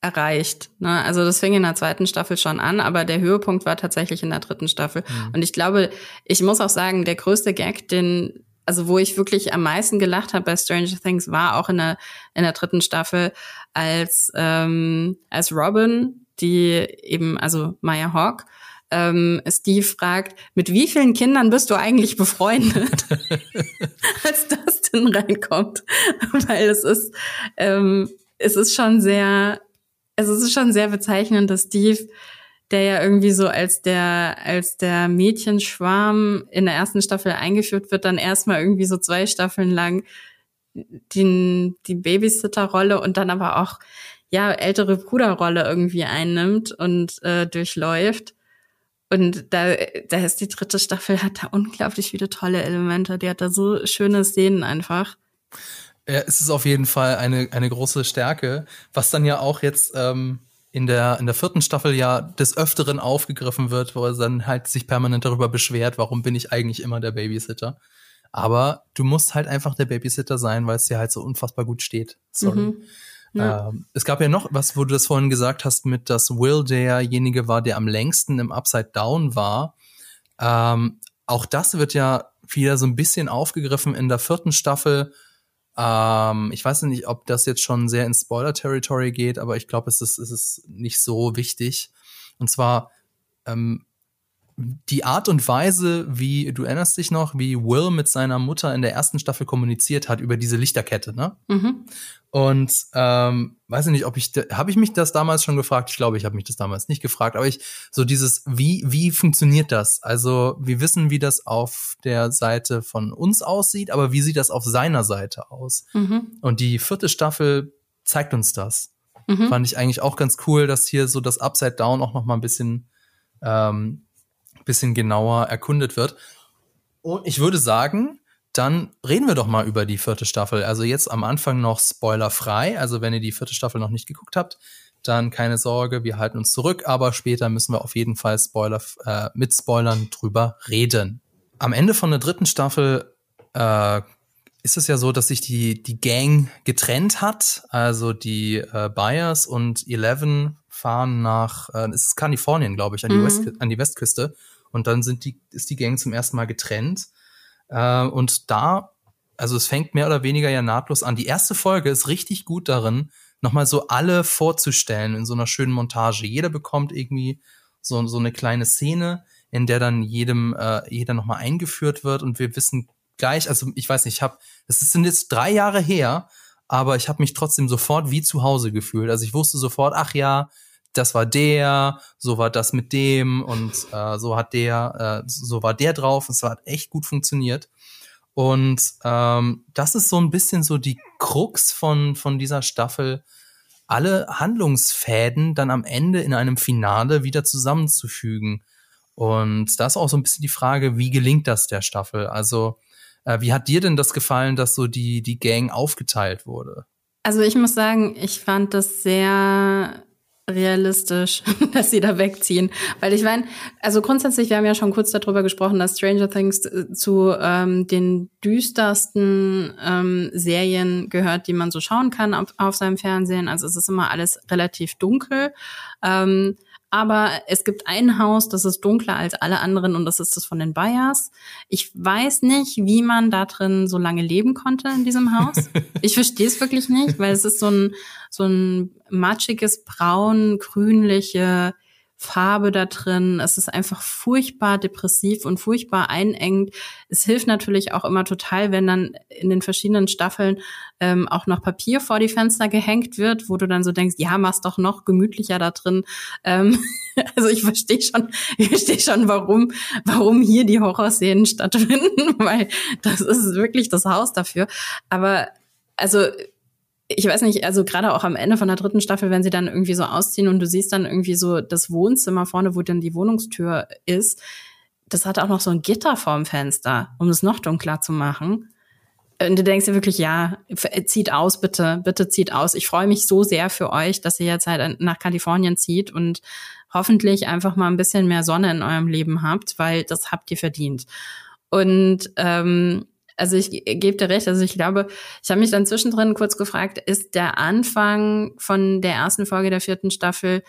erreicht. Ne? Also das fing in der zweiten Staffel schon an, aber der Höhepunkt war tatsächlich in der dritten Staffel. Mhm. Und ich glaube, ich muss auch sagen, der größte Gag, den also wo ich wirklich am meisten gelacht habe bei Stranger Things, war auch in der in der dritten Staffel, als ähm, als Robin, die eben also Maya Hawk ähm, Steve fragt, mit wie vielen Kindern bist du eigentlich befreundet, als Dustin reinkommt, weil es ist, ähm, es ist schon sehr, also es ist schon sehr bezeichnend, dass Steve, der ja irgendwie so als der, als der Mädchenschwarm in der ersten Staffel eingeführt wird, dann erstmal irgendwie so zwei Staffeln lang die, die Babysitter-Rolle und dann aber auch ja ältere Bruderrolle irgendwie einnimmt und äh, durchläuft. Und da, da ist die dritte Staffel, hat da unglaublich viele tolle Elemente. Die hat da so schöne Szenen einfach. Ja, es ist auf jeden Fall eine, eine große Stärke, was dann ja auch jetzt ähm, in der, in der vierten Staffel ja des Öfteren aufgegriffen wird, wo er dann halt sich permanent darüber beschwert, warum bin ich eigentlich immer der Babysitter. Aber du musst halt einfach der Babysitter sein, weil es dir halt so unfassbar gut steht. Sorry. Mhm. Ja. Ähm, es gab ja noch was, wo du das vorhin gesagt hast, mit dass Will derjenige war, der am längsten im Upside Down war. Ähm, auch das wird ja wieder so ein bisschen aufgegriffen in der vierten Staffel, ähm, ich weiß nicht, ob das jetzt schon sehr ins Spoiler-Territory geht, aber ich glaube, es ist, es ist nicht so wichtig. Und zwar ähm, die Art und Weise, wie du erinnerst dich noch, wie Will mit seiner Mutter in der ersten Staffel kommuniziert hat über diese Lichterkette, ne? Mhm. Und ähm, weiß ich nicht, ob ich habe ich mich das damals schon gefragt. Ich glaube, ich habe mich das damals nicht gefragt, aber ich so dieses wie wie funktioniert das? Also wir wissen, wie das auf der Seite von uns aussieht, aber wie sieht das auf seiner Seite aus? Mhm. Und die vierte Staffel zeigt uns das. Mhm. Fand ich eigentlich auch ganz cool, dass hier so das Upside Down auch noch mal ein bisschen ähm, bisschen genauer erkundet wird. Und ich würde sagen, dann reden wir doch mal über die vierte Staffel. Also jetzt am Anfang noch spoilerfrei. Also wenn ihr die vierte Staffel noch nicht geguckt habt, dann keine Sorge, wir halten uns zurück, aber später müssen wir auf jeden Fall Spoiler, äh, mit Spoilern drüber reden. Am Ende von der dritten Staffel äh, ist es ja so, dass sich die, die Gang getrennt hat. Also die äh, Byers und Eleven fahren nach, äh, es ist Kalifornien, glaube ich, an die, mhm. West, an die Westküste und dann sind die, ist die Gang zum ersten Mal getrennt. Äh, und da, also es fängt mehr oder weniger ja nahtlos an. Die erste Folge ist richtig gut darin, nochmal so alle vorzustellen in so einer schönen Montage. Jeder bekommt irgendwie so, so eine kleine Szene, in der dann jedem, äh, jeder nochmal eingeführt wird und wir wissen gleich, also ich weiß nicht, ich habe, es sind jetzt drei Jahre her, aber ich habe mich trotzdem sofort wie zu Hause gefühlt. Also ich wusste sofort, ach ja, das war der, so war das mit dem und äh, so hat der, äh, so war der drauf. Es hat echt gut funktioniert. Und ähm, das ist so ein bisschen so die Krux von, von dieser Staffel, alle Handlungsfäden dann am Ende in einem Finale wieder zusammenzufügen. Und da ist auch so ein bisschen die Frage, wie gelingt das der Staffel? Also, äh, wie hat dir denn das gefallen, dass so die, die Gang aufgeteilt wurde? Also ich muss sagen, ich fand das sehr realistisch, dass sie da wegziehen. Weil ich meine, also grundsätzlich, wir haben ja schon kurz darüber gesprochen, dass Stranger Things äh, zu ähm, den düstersten ähm, Serien gehört, die man so schauen kann auf, auf seinem Fernsehen. Also es ist immer alles relativ dunkel. Ähm, aber es gibt ein Haus, das ist dunkler als alle anderen und das ist das von den Bayers. Ich weiß nicht, wie man da drin so lange leben konnte in diesem Haus. Ich verstehe es wirklich nicht, weil es ist so ein so ein matschiges braun grünliche Farbe da drin. Es ist einfach furchtbar depressiv und furchtbar einengend. Es hilft natürlich auch immer total, wenn dann in den verschiedenen Staffeln ähm, auch noch Papier vor die Fenster gehängt wird, wo du dann so denkst, ja, mach's doch noch gemütlicher da drin. Ähm, also ich verstehe schon, ich verstehe schon, warum, warum hier die Horrorszenen stattfinden, weil das ist wirklich das Haus dafür. Aber also ich weiß nicht, also gerade auch am Ende von der dritten Staffel, wenn sie dann irgendwie so ausziehen und du siehst dann irgendwie so das Wohnzimmer vorne, wo dann die Wohnungstür ist, das hat auch noch so ein Gitter vorm Fenster, um es noch dunkler zu machen. Und du denkst dir wirklich, ja, zieht aus, bitte, bitte zieht aus. Ich freue mich so sehr für euch, dass ihr jetzt halt nach Kalifornien zieht und hoffentlich einfach mal ein bisschen mehr Sonne in eurem Leben habt, weil das habt ihr verdient. Und ähm, also ich gebe dir recht, also ich glaube, ich habe mich dann zwischendrin kurz gefragt, ist der Anfang von der ersten Folge der vierten Staffel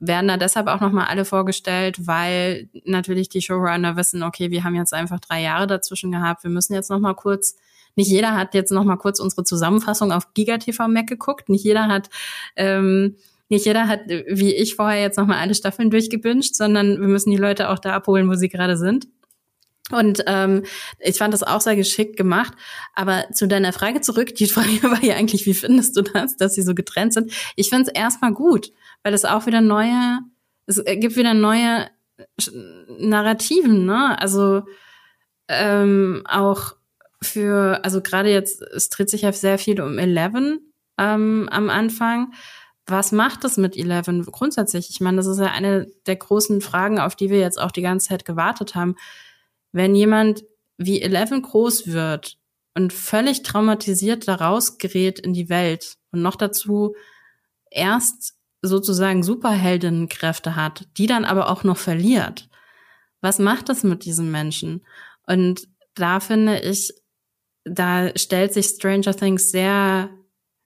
werden da deshalb auch nochmal alle vorgestellt, weil natürlich die Showrunner wissen, okay, wir haben jetzt einfach drei Jahre dazwischen gehabt, wir müssen jetzt nochmal kurz, nicht jeder hat jetzt nochmal kurz unsere Zusammenfassung auf GigaTV Mac geguckt, nicht jeder hat ähm, nicht jeder hat, wie ich vorher jetzt nochmal alle Staffeln durchgebünscht, sondern wir müssen die Leute auch da abholen, wo sie gerade sind. Und ähm, ich fand das auch sehr geschickt gemacht. Aber zu deiner Frage zurück, die Frage war ja eigentlich, wie findest du das, dass sie so getrennt sind? Ich finde es erstmal gut, weil es auch wieder neue, es gibt wieder neue Narrativen, ne? Also ähm, auch für, also gerade jetzt, es dreht sich ja sehr viel um Eleven ähm, am Anfang. Was macht es mit Eleven grundsätzlich? Ich meine, das ist ja eine der großen Fragen, auf die wir jetzt auch die ganze Zeit gewartet haben wenn jemand wie Eleven groß wird und völlig traumatisiert daraus gerät in die Welt und noch dazu erst sozusagen Superheldinnenkräfte hat, die dann aber auch noch verliert. Was macht das mit diesem Menschen? Und da finde ich, da stellt sich Stranger Things sehr,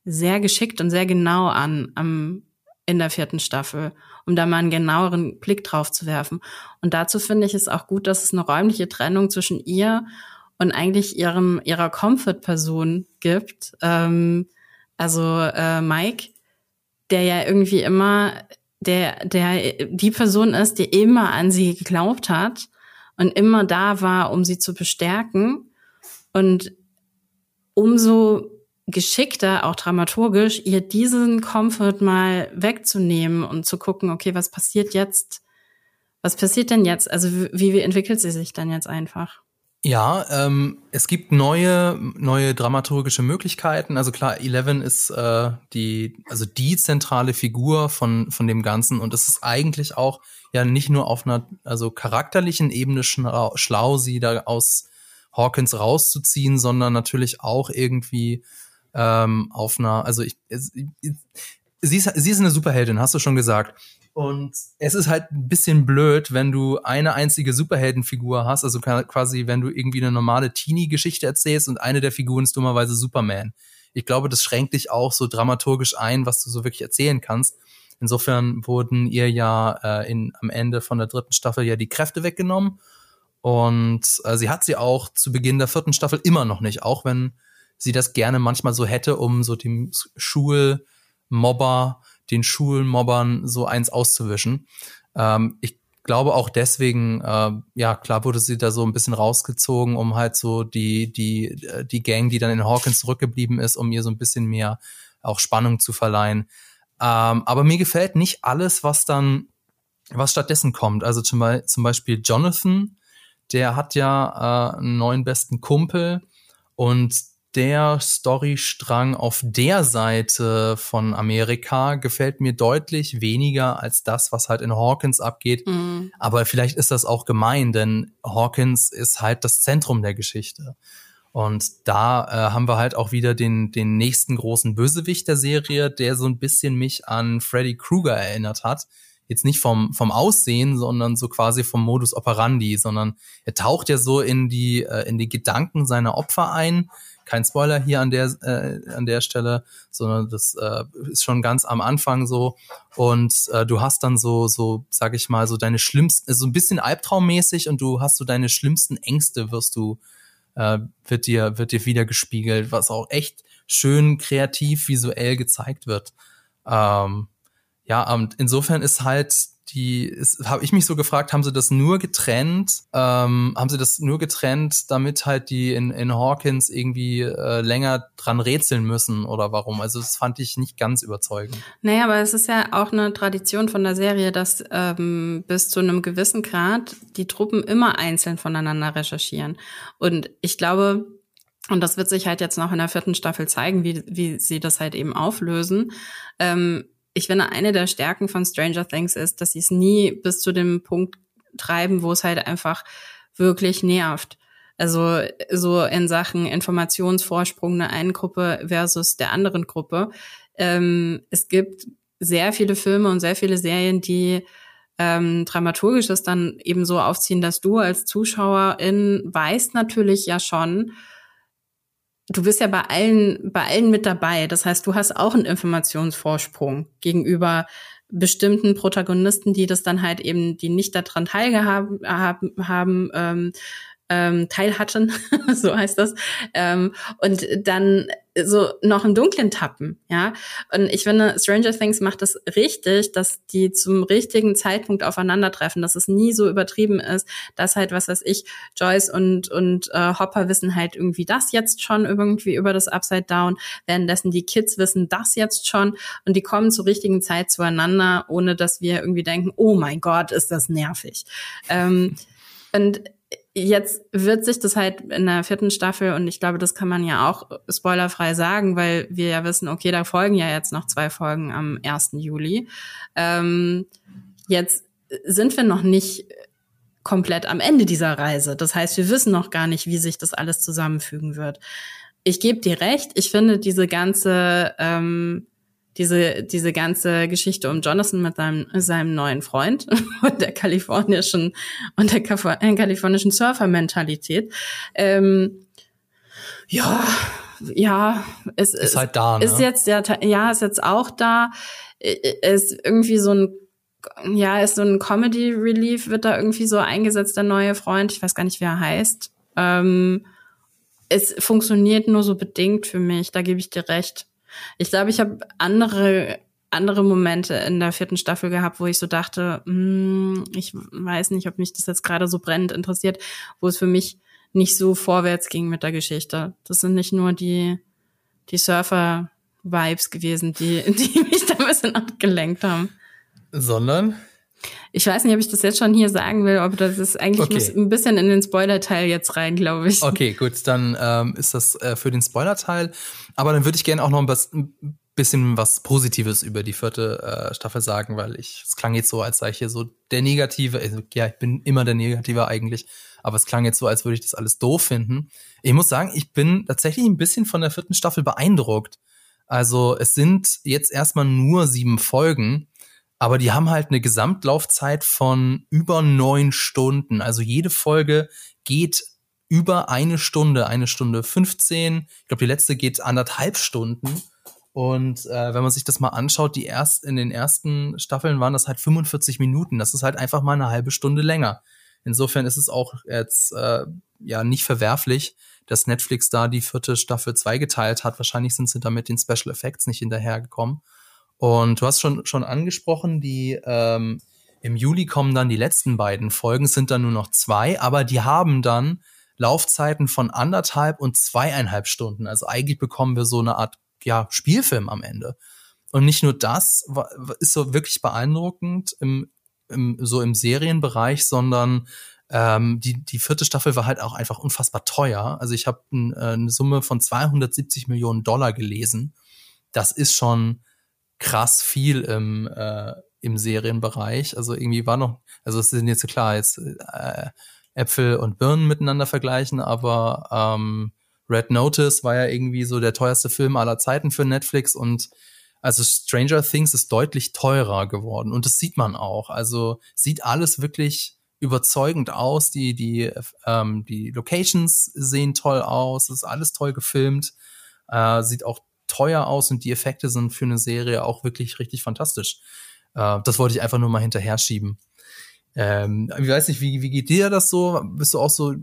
sehr geschickt und sehr genau an am, in der vierten Staffel, um da mal einen genaueren Blick drauf zu werfen. Und dazu finde ich es auch gut, dass es eine räumliche Trennung zwischen ihr und eigentlich ihrem ihrer Comfort-Person gibt. Ähm, also äh, Mike, der ja irgendwie immer der der die Person ist, die immer an sie geglaubt hat und immer da war, um sie zu bestärken und umso geschickter, auch dramaturgisch, ihr diesen Comfort mal wegzunehmen und zu gucken, okay, was passiert jetzt? Was passiert denn jetzt? Also wie, wie entwickelt sie sich dann jetzt einfach? Ja, ähm, es gibt neue, neue dramaturgische Möglichkeiten. Also klar, Eleven ist äh, die, also die zentrale Figur von, von dem Ganzen und es ist eigentlich auch ja nicht nur auf einer, also charakterlichen Ebene schlau, schlau sie da aus Hawkins rauszuziehen, sondern natürlich auch irgendwie ähm, auf einer, also ich, sie ist, sie ist eine Superheldin, hast du schon gesagt. Und es ist halt ein bisschen blöd, wenn du eine einzige Superheldenfigur hast, also quasi, wenn du irgendwie eine normale Teenie-Geschichte erzählst und eine der Figuren ist dummerweise Superman. Ich glaube, das schränkt dich auch so dramaturgisch ein, was du so wirklich erzählen kannst. Insofern wurden ihr ja äh, in, am Ende von der dritten Staffel ja die Kräfte weggenommen. Und äh, sie hat sie auch zu Beginn der vierten Staffel immer noch nicht, auch wenn sie das gerne manchmal so hätte, um so dem Schulmobber den Schulmobbern so eins auszuwischen. Ähm, ich glaube auch deswegen, äh, ja, klar wurde sie da so ein bisschen rausgezogen, um halt so die, die, die Gang, die dann in Hawkins zurückgeblieben ist, um ihr so ein bisschen mehr auch Spannung zu verleihen. Ähm, aber mir gefällt nicht alles, was dann, was stattdessen kommt. Also zum, zum Beispiel Jonathan, der hat ja äh, einen neuen besten Kumpel und der Storystrang auf der Seite von Amerika gefällt mir deutlich weniger als das, was halt in Hawkins abgeht. Mhm. Aber vielleicht ist das auch gemein, denn Hawkins ist halt das Zentrum der Geschichte. Und da äh, haben wir halt auch wieder den, den nächsten großen Bösewicht der Serie, der so ein bisschen mich an Freddy Krueger erinnert hat. Jetzt nicht vom, vom Aussehen, sondern so quasi vom Modus operandi, sondern er taucht ja so in die, äh, in die Gedanken seiner Opfer ein kein Spoiler hier an der äh, an der Stelle, sondern das äh, ist schon ganz am Anfang so und äh, du hast dann so so sag ich mal so deine schlimmsten so ein bisschen albtraummäßig und du hast so deine schlimmsten Ängste wirst du äh, wird dir wird dir wieder gespiegelt, was auch echt schön kreativ visuell gezeigt wird. Ähm, ja, und insofern ist halt die habe ich mich so gefragt, haben sie das nur getrennt, ähm, haben sie das nur getrennt, damit halt die in, in Hawkins irgendwie äh, länger dran rätseln müssen oder warum? Also das fand ich nicht ganz überzeugend. Naja, aber es ist ja auch eine Tradition von der Serie, dass ähm, bis zu einem gewissen Grad die Truppen immer einzeln voneinander recherchieren. Und ich glaube, und das wird sich halt jetzt noch in der vierten Staffel zeigen, wie, wie sie das halt eben auflösen. Ähm, ich finde, eine der Stärken von Stranger Things ist, dass sie es nie bis zu dem Punkt treiben, wo es halt einfach wirklich nervt. Also so in Sachen Informationsvorsprung der einen Gruppe versus der anderen Gruppe. Ähm, es gibt sehr viele Filme und sehr viele Serien, die ähm, dramaturgisches dann eben so aufziehen, dass du als Zuschauerin weißt natürlich ja schon, du bist ja bei allen, bei allen mit dabei. Das heißt, du hast auch einen Informationsvorsprung gegenüber bestimmten Protagonisten, die das dann halt eben, die nicht daran teilgehaben haben, haben ähm, ähm, teil so heißt das, ähm, und dann so noch im Dunklen tappen, ja. Und ich finde, Stranger Things macht das richtig, dass die zum richtigen Zeitpunkt aufeinandertreffen, dass es nie so übertrieben ist, dass halt, was weiß ich, Joyce und, und äh, Hopper wissen halt irgendwie das jetzt schon irgendwie über das Upside Down, währenddessen die Kids wissen das jetzt schon und die kommen zur richtigen Zeit zueinander, ohne dass wir irgendwie denken, oh mein Gott, ist das nervig. Ähm, und jetzt wird sich das halt in der vierten Staffel, und ich glaube, das kann man ja auch spoilerfrei sagen, weil wir ja wissen, okay, da folgen ja jetzt noch zwei Folgen am 1. Juli. Ähm, jetzt sind wir noch nicht komplett am Ende dieser Reise. Das heißt, wir wissen noch gar nicht, wie sich das alles zusammenfügen wird. ich gebe dir recht. Ich finde diese ganze ähm, diese diese ganze Geschichte um Jonathan mit seinem seinem neuen Freund und der kalifornischen und der äh, kalifornischen Surfer-Mentalität. Ähm, ja, ja, es ist halt da. Ne? Ist jetzt ja, ja, ist jetzt auch da. Ist irgendwie so ein ja, ist so ein Comedy Relief, wird da irgendwie so eingesetzt, der neue Freund. Ich weiß gar nicht, wie er heißt. Ähm, es funktioniert nur so bedingt für mich, da gebe ich dir recht. Ich glaube, ich habe andere andere Momente in der vierten Staffel gehabt, wo ich so dachte, hm, ich weiß nicht, ob mich das jetzt gerade so brennend interessiert, wo es für mich nicht so vorwärts ging mit der Geschichte. Das sind nicht nur die, die Surfer-Vibes gewesen, die, die mich da ein bisschen abgelenkt haben. Sondern? Ich weiß nicht, ob ich das jetzt schon hier sagen will, ob das ist eigentlich okay. ein bisschen in den Spoiler-Teil jetzt rein, glaube ich. Okay, gut, dann ähm, ist das äh, für den Spoiler-Teil. Aber dann würde ich gerne auch noch ein bisschen was Positives über die vierte äh, Staffel sagen, weil ich, es klang jetzt so, als sei ich hier so der Negative. Also, ja, ich bin immer der Negative eigentlich, aber es klang jetzt so, als würde ich das alles doof finden. Ich muss sagen, ich bin tatsächlich ein bisschen von der vierten Staffel beeindruckt. Also es sind jetzt erstmal nur sieben Folgen aber die haben halt eine Gesamtlaufzeit von über neun Stunden. Also jede Folge geht über eine Stunde, eine Stunde 15. Ich glaube, die letzte geht anderthalb Stunden. Und äh, wenn man sich das mal anschaut, die erst in den ersten Staffeln waren das halt 45 Minuten. Das ist halt einfach mal eine halbe Stunde länger. Insofern ist es auch jetzt äh, ja nicht verwerflich, dass Netflix da die vierte Staffel zweigeteilt hat. Wahrscheinlich sind sie da mit den Special Effects nicht hinterhergekommen. Und du hast schon, schon angesprochen, die ähm, im Juli kommen dann die letzten beiden Folgen, sind dann nur noch zwei, aber die haben dann Laufzeiten von anderthalb und zweieinhalb Stunden. Also eigentlich bekommen wir so eine Art ja, Spielfilm am Ende. Und nicht nur das ist so wirklich beeindruckend im, im, so im Serienbereich, sondern ähm, die, die vierte Staffel war halt auch einfach unfassbar teuer. Also ich habe äh, eine Summe von 270 Millionen Dollar gelesen. Das ist schon krass viel im, äh, im Serienbereich. Also irgendwie war noch, also es sind jetzt klar, jetzt äh, Äpfel und Birnen miteinander vergleichen, aber ähm, Red Notice war ja irgendwie so der teuerste Film aller Zeiten für Netflix und also Stranger Things ist deutlich teurer geworden und das sieht man auch. Also sieht alles wirklich überzeugend aus. Die die ähm, die Locations sehen toll aus, ist alles toll gefilmt, äh, sieht auch teuer aus und die Effekte sind für eine Serie auch wirklich richtig fantastisch. Äh, das wollte ich einfach nur mal hinterher schieben. Ähm, ich weiß nicht, wie, wie geht dir das so? Bist du auch so,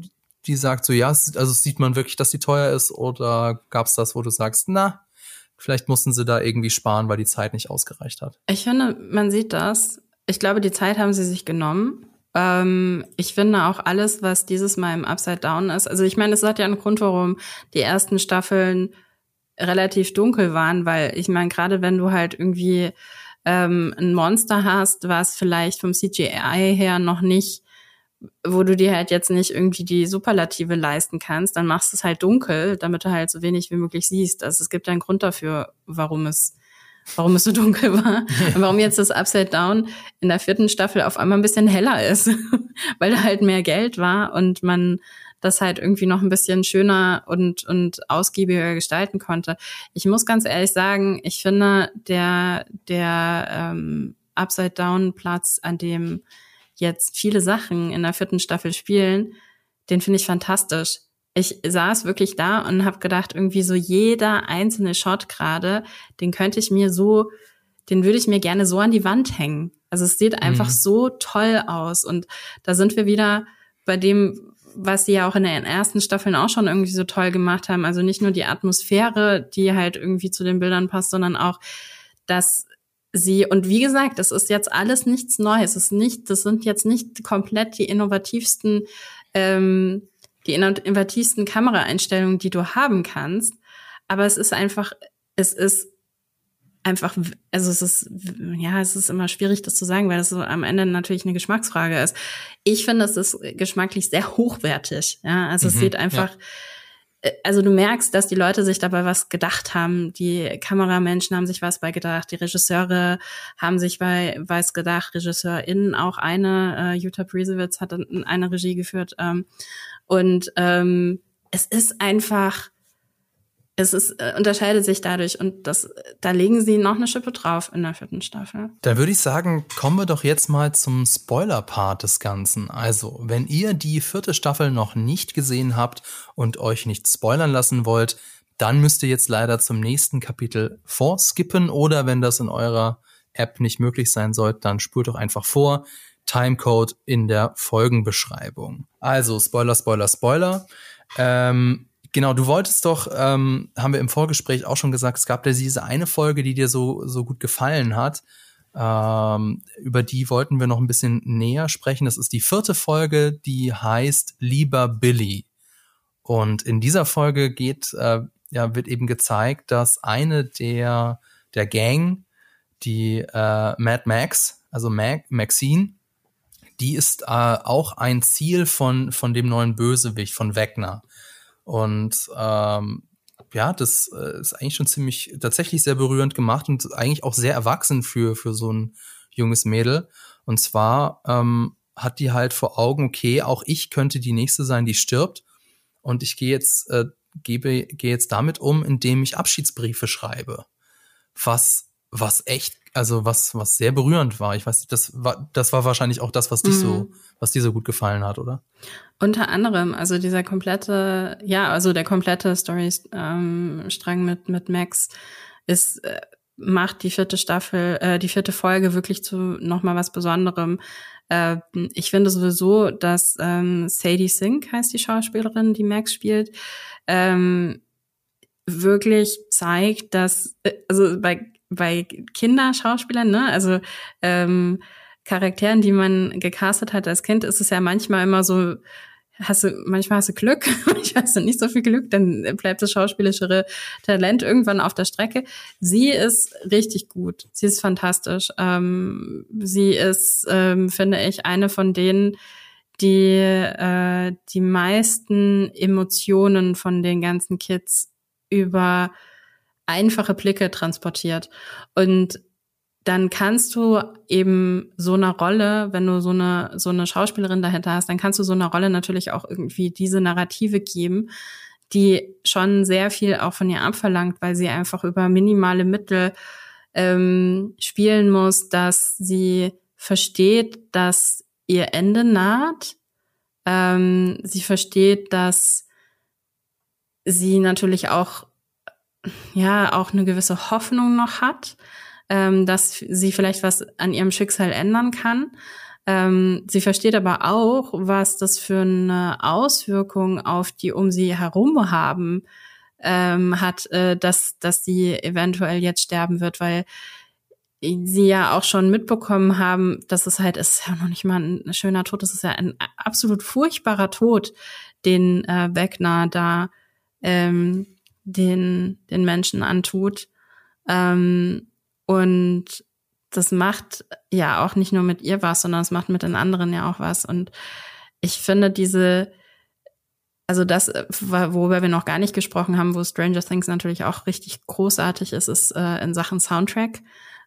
die sagt so, ja, also sieht man wirklich, dass die teuer ist oder gab's das, wo du sagst, na, vielleicht mussten sie da irgendwie sparen, weil die Zeit nicht ausgereicht hat? Ich finde, man sieht das. Ich glaube, die Zeit haben sie sich genommen. Ähm, ich finde auch alles, was dieses Mal im Upside Down ist. Also ich meine, es hat ja einen Grund, warum die ersten Staffeln relativ dunkel waren, weil ich meine, gerade wenn du halt irgendwie ähm, ein Monster hast, was vielleicht vom CGI her noch nicht, wo du dir halt jetzt nicht irgendwie die Superlative leisten kannst, dann machst du es halt dunkel, damit du halt so wenig wie möglich siehst. Also es gibt einen Grund dafür, warum es warum es so dunkel war und warum jetzt das Upside Down in der vierten Staffel auf einmal ein bisschen heller ist, weil da halt mehr Geld war und man das halt irgendwie noch ein bisschen schöner und, und ausgiebiger gestalten konnte. Ich muss ganz ehrlich sagen, ich finde, der, der ähm, Upside-Down-Platz, an dem jetzt viele Sachen in der vierten Staffel spielen, den finde ich fantastisch. Ich saß wirklich da und habe gedacht, irgendwie so jeder einzelne Shot gerade, den könnte ich mir so, den würde ich mir gerne so an die Wand hängen. Also es sieht einfach mhm. so toll aus. Und da sind wir wieder bei dem, was sie ja auch in den ersten Staffeln auch schon irgendwie so toll gemacht haben. Also nicht nur die Atmosphäre, die halt irgendwie zu den Bildern passt, sondern auch, dass sie, und wie gesagt, das ist jetzt alles nichts Neues. Es ist nicht, das sind jetzt nicht komplett die innovativsten, ähm, die innovativsten Kameraeinstellungen, die du haben kannst. Aber es ist einfach, es ist einfach, also es ist, ja, es ist immer schwierig, das zu sagen, weil es so am Ende natürlich eine Geschmacksfrage ist. Ich finde, es ist geschmacklich sehr hochwertig. Ja, also mhm, es sieht einfach, ja. Äh, also du merkst, dass die Leute sich dabei was gedacht haben. Die Kameramenschen haben sich was bei gedacht. Die Regisseure haben sich bei was gedacht. RegisseurInnen auch eine. Äh, Jutta Priesewitz hat eine Regie geführt. Ähm, und ähm, es ist einfach, es ist, äh, unterscheidet sich dadurch und das, da legen sie noch eine Schippe drauf in der vierten Staffel. Da würde ich sagen, kommen wir doch jetzt mal zum Spoiler-Part des Ganzen. Also, wenn ihr die vierte Staffel noch nicht gesehen habt und euch nicht spoilern lassen wollt, dann müsst ihr jetzt leider zum nächsten Kapitel vorskippen oder wenn das in eurer App nicht möglich sein sollte, dann spult doch einfach vor. Timecode in der Folgenbeschreibung. Also, Spoiler, Spoiler, Spoiler. Ähm, Genau, du wolltest doch, ähm, haben wir im Vorgespräch auch schon gesagt, es gab ja diese eine Folge, die dir so, so gut gefallen hat. Ähm, über die wollten wir noch ein bisschen näher sprechen. Das ist die vierte Folge, die heißt Lieber Billy. Und in dieser Folge geht, äh, ja, wird eben gezeigt, dass eine der, der Gang, die äh, Mad Max, also Mag, Maxine, die ist äh, auch ein Ziel von, von dem neuen Bösewicht, von Wegner. Und ähm, ja, das äh, ist eigentlich schon ziemlich tatsächlich sehr berührend gemacht und eigentlich auch sehr erwachsen für, für so ein junges Mädel. Und zwar ähm, hat die halt vor Augen, okay, auch ich könnte die nächste sein, die stirbt. Und ich gehe jetzt, äh, gebe, gehe jetzt damit um, indem ich Abschiedsbriefe schreibe. Was, was echt also was, was sehr berührend war. Ich weiß nicht, das war, das war wahrscheinlich auch das, was dich mhm. so, was dir so gut gefallen hat, oder? Unter anderem, also dieser komplette, ja, also der komplette Storystrang ähm, mit, mit Max ist, äh, macht die vierte Staffel, äh, die vierte Folge wirklich zu nochmal was Besonderem. Äh, ich finde sowieso, dass ähm, Sadie Sink heißt die Schauspielerin, die Max spielt, ähm, wirklich zeigt, dass, äh, also bei bei Kinderschauspielern, ne, also ähm, Charakteren, die man gecastet hat als Kind, ist es ja manchmal immer so, hast du, manchmal hast du Glück, manchmal hast du nicht so viel Glück, dann bleibt das schauspielischere Talent irgendwann auf der Strecke. Sie ist richtig gut. Sie ist fantastisch. Ähm, sie ist, ähm, finde ich, eine von denen, die äh, die meisten Emotionen von den ganzen Kids über einfache Blicke transportiert. Und dann kannst du eben so eine Rolle, wenn du so eine, so eine Schauspielerin dahinter hast, dann kannst du so eine Rolle natürlich auch irgendwie diese Narrative geben, die schon sehr viel auch von ihr abverlangt, weil sie einfach über minimale Mittel ähm, spielen muss, dass sie versteht, dass ihr Ende naht. Ähm, sie versteht, dass sie natürlich auch ja auch eine gewisse Hoffnung noch hat, ähm, dass sie vielleicht was an ihrem Schicksal ändern kann. Ähm, sie versteht aber auch, was das für eine Auswirkung auf die um sie herum haben ähm, hat, äh, dass, dass sie eventuell jetzt sterben wird, weil sie ja auch schon mitbekommen haben, dass es halt ist ja noch nicht mal ein schöner Tod, das ist ja ein absolut furchtbarer Tod, den äh, Wegner da ähm, den, den Menschen antut. Ähm, und das macht ja auch nicht nur mit ihr was, sondern es macht mit den anderen ja auch was. Und ich finde diese, also das, worüber wir noch gar nicht gesprochen haben, wo Stranger Things natürlich auch richtig großartig ist, ist äh, in Sachen Soundtrack.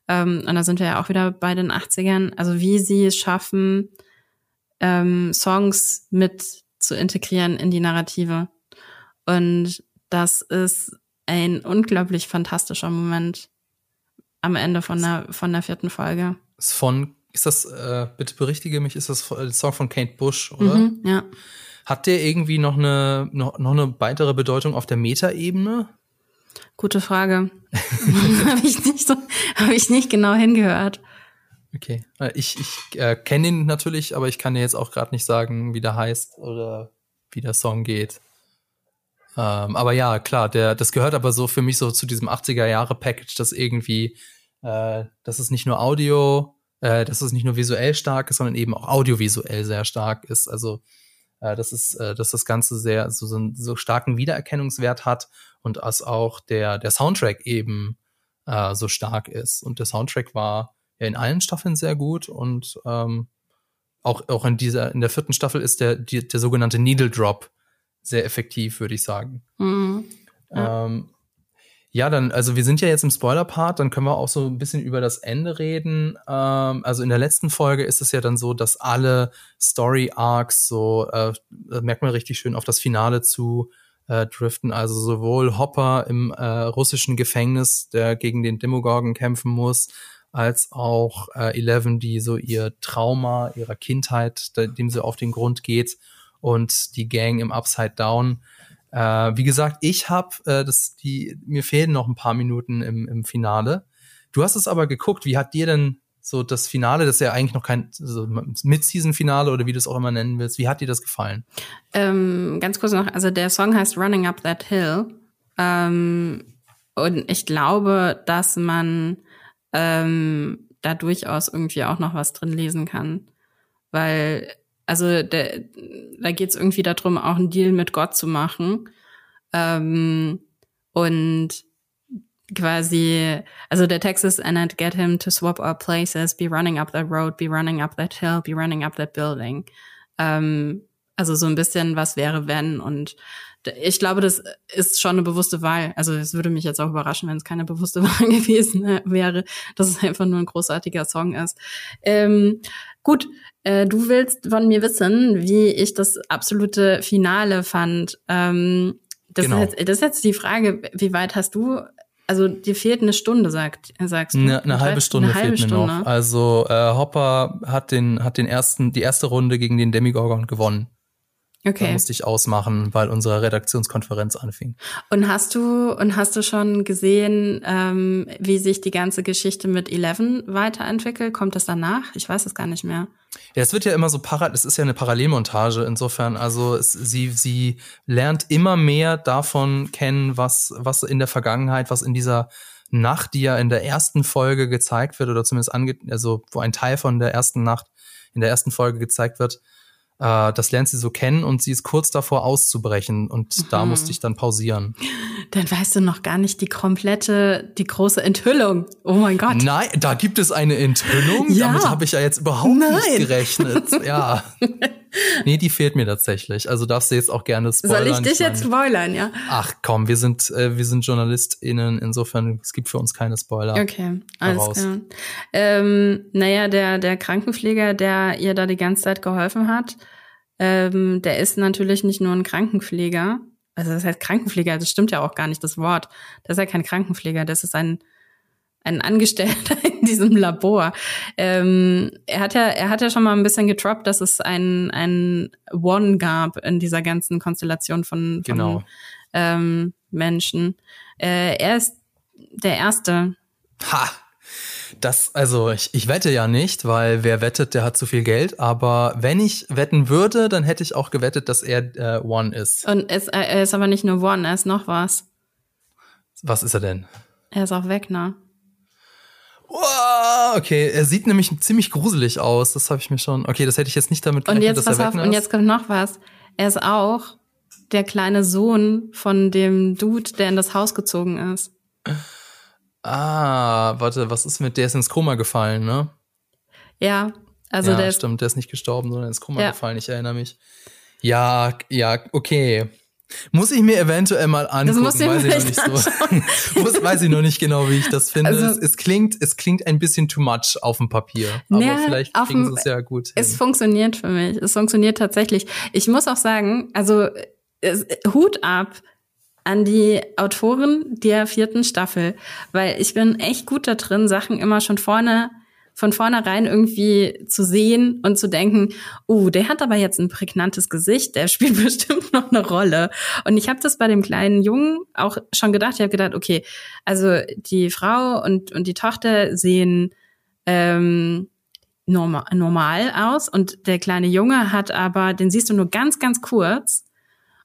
Ähm, und da sind wir ja auch wieder bei den 80ern. Also wie sie es schaffen, ähm, Songs mit zu integrieren in die Narrative. Und das ist ein unglaublich fantastischer Moment am Ende von der, von der vierten Folge. Ist von, ist das, äh, bitte berichtige mich, ist das der Song von Kate Bush, oder? Mhm, ja. Hat der irgendwie noch eine, noch, noch eine weitere Bedeutung auf der Metaebene? Gute Frage. habe ich nicht so, habe ich nicht genau hingehört. Okay. Äh, ich, ich äh, kenne ihn natürlich, aber ich kann dir jetzt auch gerade nicht sagen, wie der heißt oder wie der Song geht. Ähm, aber ja, klar, der, das gehört aber so für mich so zu diesem 80er Jahre Package, das irgendwie, äh, dass es nicht nur Audio, äh, dass es nicht nur visuell stark ist, sondern eben auch audiovisuell sehr stark ist. Also, äh, dass es, äh, dass das Ganze sehr, so, so einen so starken Wiedererkennungswert hat und dass auch der, der Soundtrack eben äh, so stark ist. Und der Soundtrack war ja in allen Staffeln sehr gut und ähm, auch, auch in dieser, in der vierten Staffel ist der, die, der sogenannte Needle Drop sehr effektiv, würde ich sagen. Mhm. Ja. Ähm, ja, dann, also wir sind ja jetzt im Spoiler-Part, dann können wir auch so ein bisschen über das Ende reden. Ähm, also in der letzten Folge ist es ja dann so, dass alle Story-Arcs so, äh, merkt man richtig schön auf das Finale zu, äh, driften. Also sowohl Hopper im äh, russischen Gefängnis, der gegen den Demogorgon kämpfen muss, als auch äh, Eleven, die so ihr Trauma ihrer Kindheit, dem sie auf den Grund geht, und die Gang im Upside Down. Äh, wie gesagt, ich habe äh, die mir fehlen noch ein paar Minuten im, im Finale. Du hast es aber geguckt. Wie hat dir denn so das Finale, das ist ja eigentlich noch kein so Mid-Season-Finale oder wie du es auch immer nennen willst. Wie hat dir das gefallen? Ähm, ganz kurz noch, also der Song heißt Running Up That Hill. Ähm, und ich glaube, dass man ähm, da durchaus irgendwie auch noch was drin lesen kann. Weil, also der, da geht es irgendwie darum, auch einen Deal mit Gott zu machen. Ähm, und quasi, also der Text ist, and I'd get him to swap our places, be running up that road, be running up that hill, be running up that building. Ähm, also so ein bisschen, was wäre, wenn und ich glaube, das ist schon eine bewusste Wahl. Also es würde mich jetzt auch überraschen, wenn es keine bewusste Wahl gewesen wäre, dass es einfach nur ein großartiger Song ist. Ähm, gut, äh, du willst von mir wissen, wie ich das absolute Finale fand. Ähm, das, genau. ist jetzt, das ist jetzt die Frage, wie weit hast du also dir fehlt eine Stunde, sagt, sagst du. Eine, eine halbe Stunde eine halbe fehlt mir Stunde. noch. Also äh, Hopper hat den, hat den ersten, die erste Runde gegen den Demigorgon gewonnen. Okay. Da musste ich ausmachen, weil unsere Redaktionskonferenz anfing. Und hast du und hast du schon gesehen, ähm, wie sich die ganze Geschichte mit Eleven weiterentwickelt? Kommt das danach? Ich weiß es gar nicht mehr. Ja, es wird ja immer so parallel, es ist ja eine Parallelmontage insofern. Also es, sie sie lernt immer mehr davon kennen, was was in der Vergangenheit, was in dieser Nacht, die ja in der ersten Folge gezeigt wird oder zumindest ange also wo ein Teil von der ersten Nacht in der ersten Folge gezeigt wird, äh, das lernt sie so kennen und sie ist kurz davor auszubrechen und mhm. da musste ich dann pausieren. Dann weißt du noch gar nicht die komplette, die große Enthüllung. Oh mein Gott. Nein, da gibt es eine Enthüllung. Ja. Damit habe ich ja jetzt überhaupt Nein. nicht gerechnet. Ja. nee, die fehlt mir tatsächlich. Also darfst du jetzt auch gerne spoilern. Soll ich dich ich jetzt spoilern, ja? Ach komm, wir sind, äh, wir sind JournalistInnen, insofern, es gibt für uns keine Spoiler. Okay, alles Heraus. klar. Ähm, naja, der, der Krankenpfleger, der ihr da die ganze Zeit geholfen hat, ähm, der ist natürlich nicht nur ein Krankenpfleger. Also das heißt Krankenpfleger, das stimmt ja auch gar nicht das Wort. Das ist ja kein Krankenpfleger, das ist ein ein Angestellter in diesem Labor. Ähm, er hat ja, er hat ja schon mal ein bisschen getroppt, dass es ein ein One gab in dieser ganzen Konstellation von, von genau. ähm, Menschen. Äh, er ist der Erste. Ha! Das, also ich, ich wette ja nicht, weil wer wettet, der hat zu viel Geld. Aber wenn ich wetten würde, dann hätte ich auch gewettet, dass er äh, One ist. Und es, er ist aber nicht nur One, er ist noch was. Was ist er denn? Er ist auch Wegner. Okay, er sieht nämlich ziemlich gruselig aus. Das habe ich mir schon. Okay, das hätte ich jetzt nicht damit gerechnet, und jetzt, dass er auf, Und jetzt kommt noch was. Er ist auch der kleine Sohn von dem Dude, der in das Haus gezogen ist. Ah, warte, was ist mit der ist ins Koma gefallen, ne? Ja, also ja, der stimmt, der ist nicht gestorben, sondern ins Koma ja. gefallen, ich erinnere mich. Ja, ja, okay. Muss ich mir eventuell mal angucken, das weiß ich noch nicht so. muss, weiß ich noch nicht genau, wie ich das finde. Also, es, es, klingt, es klingt ein bisschen too much auf dem Papier. Aber ja, vielleicht kriegen sie es ja gut. Hin. Es funktioniert für mich. Es funktioniert tatsächlich. Ich muss auch sagen, also es, Hut ab an die Autoren der vierten Staffel, weil ich bin echt gut da drin, Sachen immer schon vorne von vornherein irgendwie zu sehen und zu denken, oh, der hat aber jetzt ein prägnantes Gesicht, der spielt bestimmt noch eine Rolle. Und ich habe das bei dem kleinen Jungen auch schon gedacht. Ich habe gedacht, okay, also die Frau und, und die Tochter sehen ähm, normal, normal aus und der kleine Junge hat aber, den siehst du nur ganz, ganz kurz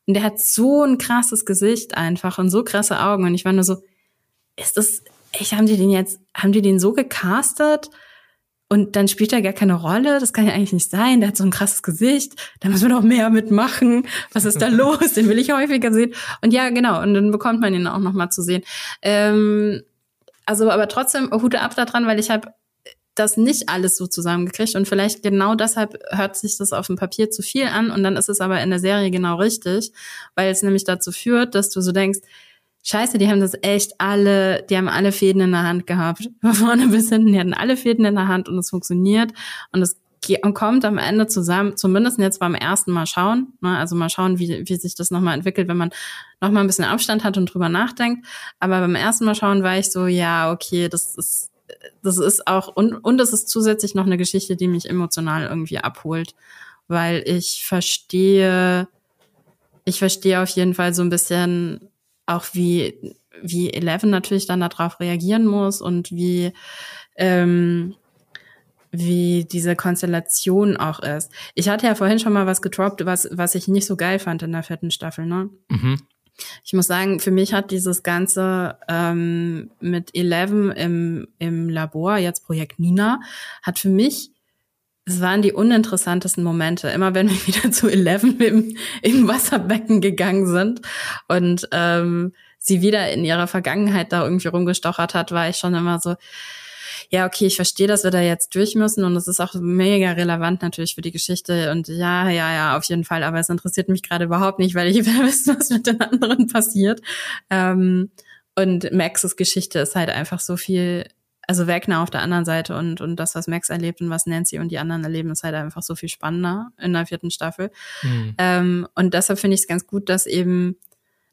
und der hat so ein krasses Gesicht einfach und so krasse Augen. Und ich war nur so, ist das, echt, haben die den jetzt, haben die den so gecastet? Und dann spielt er gar keine Rolle. Das kann ja eigentlich nicht sein. Der hat so ein krasses Gesicht. Da müssen wir noch mehr mitmachen. Was ist da los? Den will ich häufiger sehen. Und ja, genau. Und dann bekommt man ihn auch noch mal zu sehen. Ähm, also, aber trotzdem Hute ab da dran, weil ich habe das nicht alles so zusammengekriegt und vielleicht genau deshalb hört sich das auf dem Papier zu viel an und dann ist es aber in der Serie genau richtig, weil es nämlich dazu führt, dass du so denkst, Scheiße, die haben das echt alle, die haben alle Fäden in der Hand gehabt. Von vorne bis hinten, die hatten alle Fäden in der Hand und es funktioniert und es kommt am Ende zusammen, zumindest jetzt beim ersten Mal schauen, ne, also mal schauen, wie, wie sich das nochmal entwickelt, wenn man nochmal ein bisschen Abstand hat und drüber nachdenkt. Aber beim ersten Mal schauen war ich so, ja, okay, das ist, das ist auch, und, und es ist zusätzlich noch eine Geschichte, die mich emotional irgendwie abholt, weil ich verstehe, ich verstehe auf jeden Fall so ein bisschen auch wie, wie Eleven natürlich dann darauf reagieren muss und wie, ähm, wie diese Konstellation auch ist. Ich hatte ja vorhin schon mal was getroppt, was, was ich nicht so geil fand in der vierten Staffel, ne? Mhm. Ich muss sagen, für mich hat dieses Ganze ähm, mit Eleven im, im Labor, jetzt Projekt Nina, hat für mich, es waren die uninteressantesten Momente. Immer wenn wir wieder zu Eleven im, im Wasserbecken gegangen sind und ähm, sie wieder in ihrer Vergangenheit da irgendwie rumgestochert hat, war ich schon immer so, ja, okay, ich verstehe, dass wir da jetzt durch müssen und es ist auch mega relevant natürlich für die Geschichte und ja, ja, ja, auf jeden Fall, aber es interessiert mich gerade überhaupt nicht, weil ich will wissen, was mit den anderen passiert. Ähm, und Maxes Geschichte ist halt einfach so viel, also Wegner auf der anderen Seite und, und das, was Max erlebt und was Nancy und die anderen erleben, ist halt einfach so viel spannender in der vierten Staffel. Mhm. Ähm, und deshalb finde ich es ganz gut, dass eben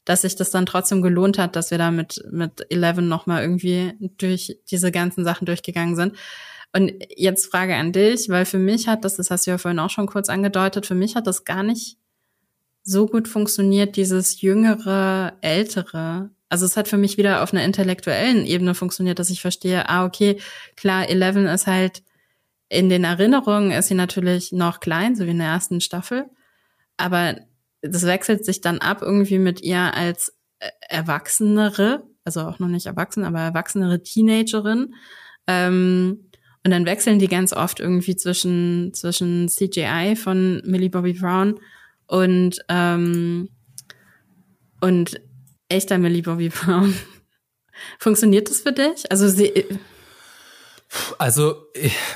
dass sich das dann trotzdem gelohnt hat, dass wir da mit, mit Eleven nochmal irgendwie durch diese ganzen Sachen durchgegangen sind. Und jetzt Frage an dich, weil für mich hat das, das hast du ja vorhin auch schon kurz angedeutet, für mich hat das gar nicht so gut funktioniert, dieses jüngere, ältere. Also es hat für mich wieder auf einer intellektuellen Ebene funktioniert, dass ich verstehe, ah, okay, klar, Eleven ist halt in den Erinnerungen ist sie natürlich noch klein, so wie in der ersten Staffel. Aber das wechselt sich dann ab irgendwie mit ihr als äh, Erwachsenere, also auch noch nicht erwachsen, aber erwachsenere Teenagerin. Ähm, und dann wechseln die ganz oft irgendwie zwischen, zwischen CGI von Millie Bobby Brown und, ähm, und echter Millie Bobby Brown. Funktioniert das für dich? Also sie, also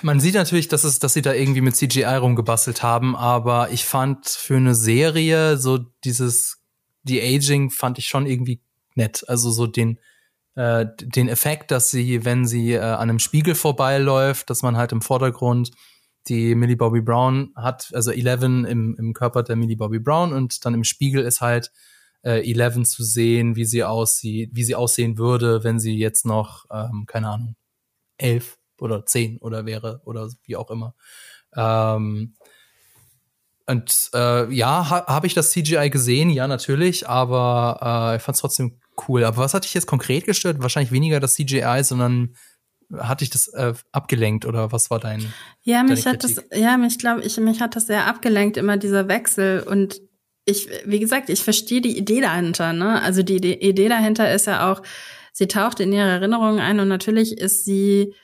man sieht natürlich, dass es, dass sie da irgendwie mit CGI rumgebastelt haben, aber ich fand für eine Serie so dieses die Aging fand ich schon irgendwie nett. Also so den äh, den Effekt, dass sie, wenn sie äh, an einem Spiegel vorbeiläuft, dass man halt im Vordergrund die Millie Bobby Brown hat, also Eleven im, im Körper der Millie Bobby Brown und dann im Spiegel ist halt äh, Eleven zu sehen, wie sie aussieht, wie sie aussehen würde, wenn sie jetzt noch, ähm, keine Ahnung, elf oder zehn oder wäre oder wie auch immer. Ähm, und äh, ja, ha, habe ich das CGI gesehen? Ja, natürlich, aber äh, ich fand es trotzdem cool. Aber was hat dich jetzt konkret gestört? Wahrscheinlich weniger das CGI, sondern hatte ich das äh, abgelenkt oder was war dein? Ja, mich hat das, ja, mich glaube ich, mich hat das sehr abgelenkt immer dieser Wechsel und ich, wie gesagt, ich verstehe die Idee dahinter. Ne? Also die Idee dahinter ist ja auch, sie taucht in ihre Erinnerungen ein und natürlich ist sie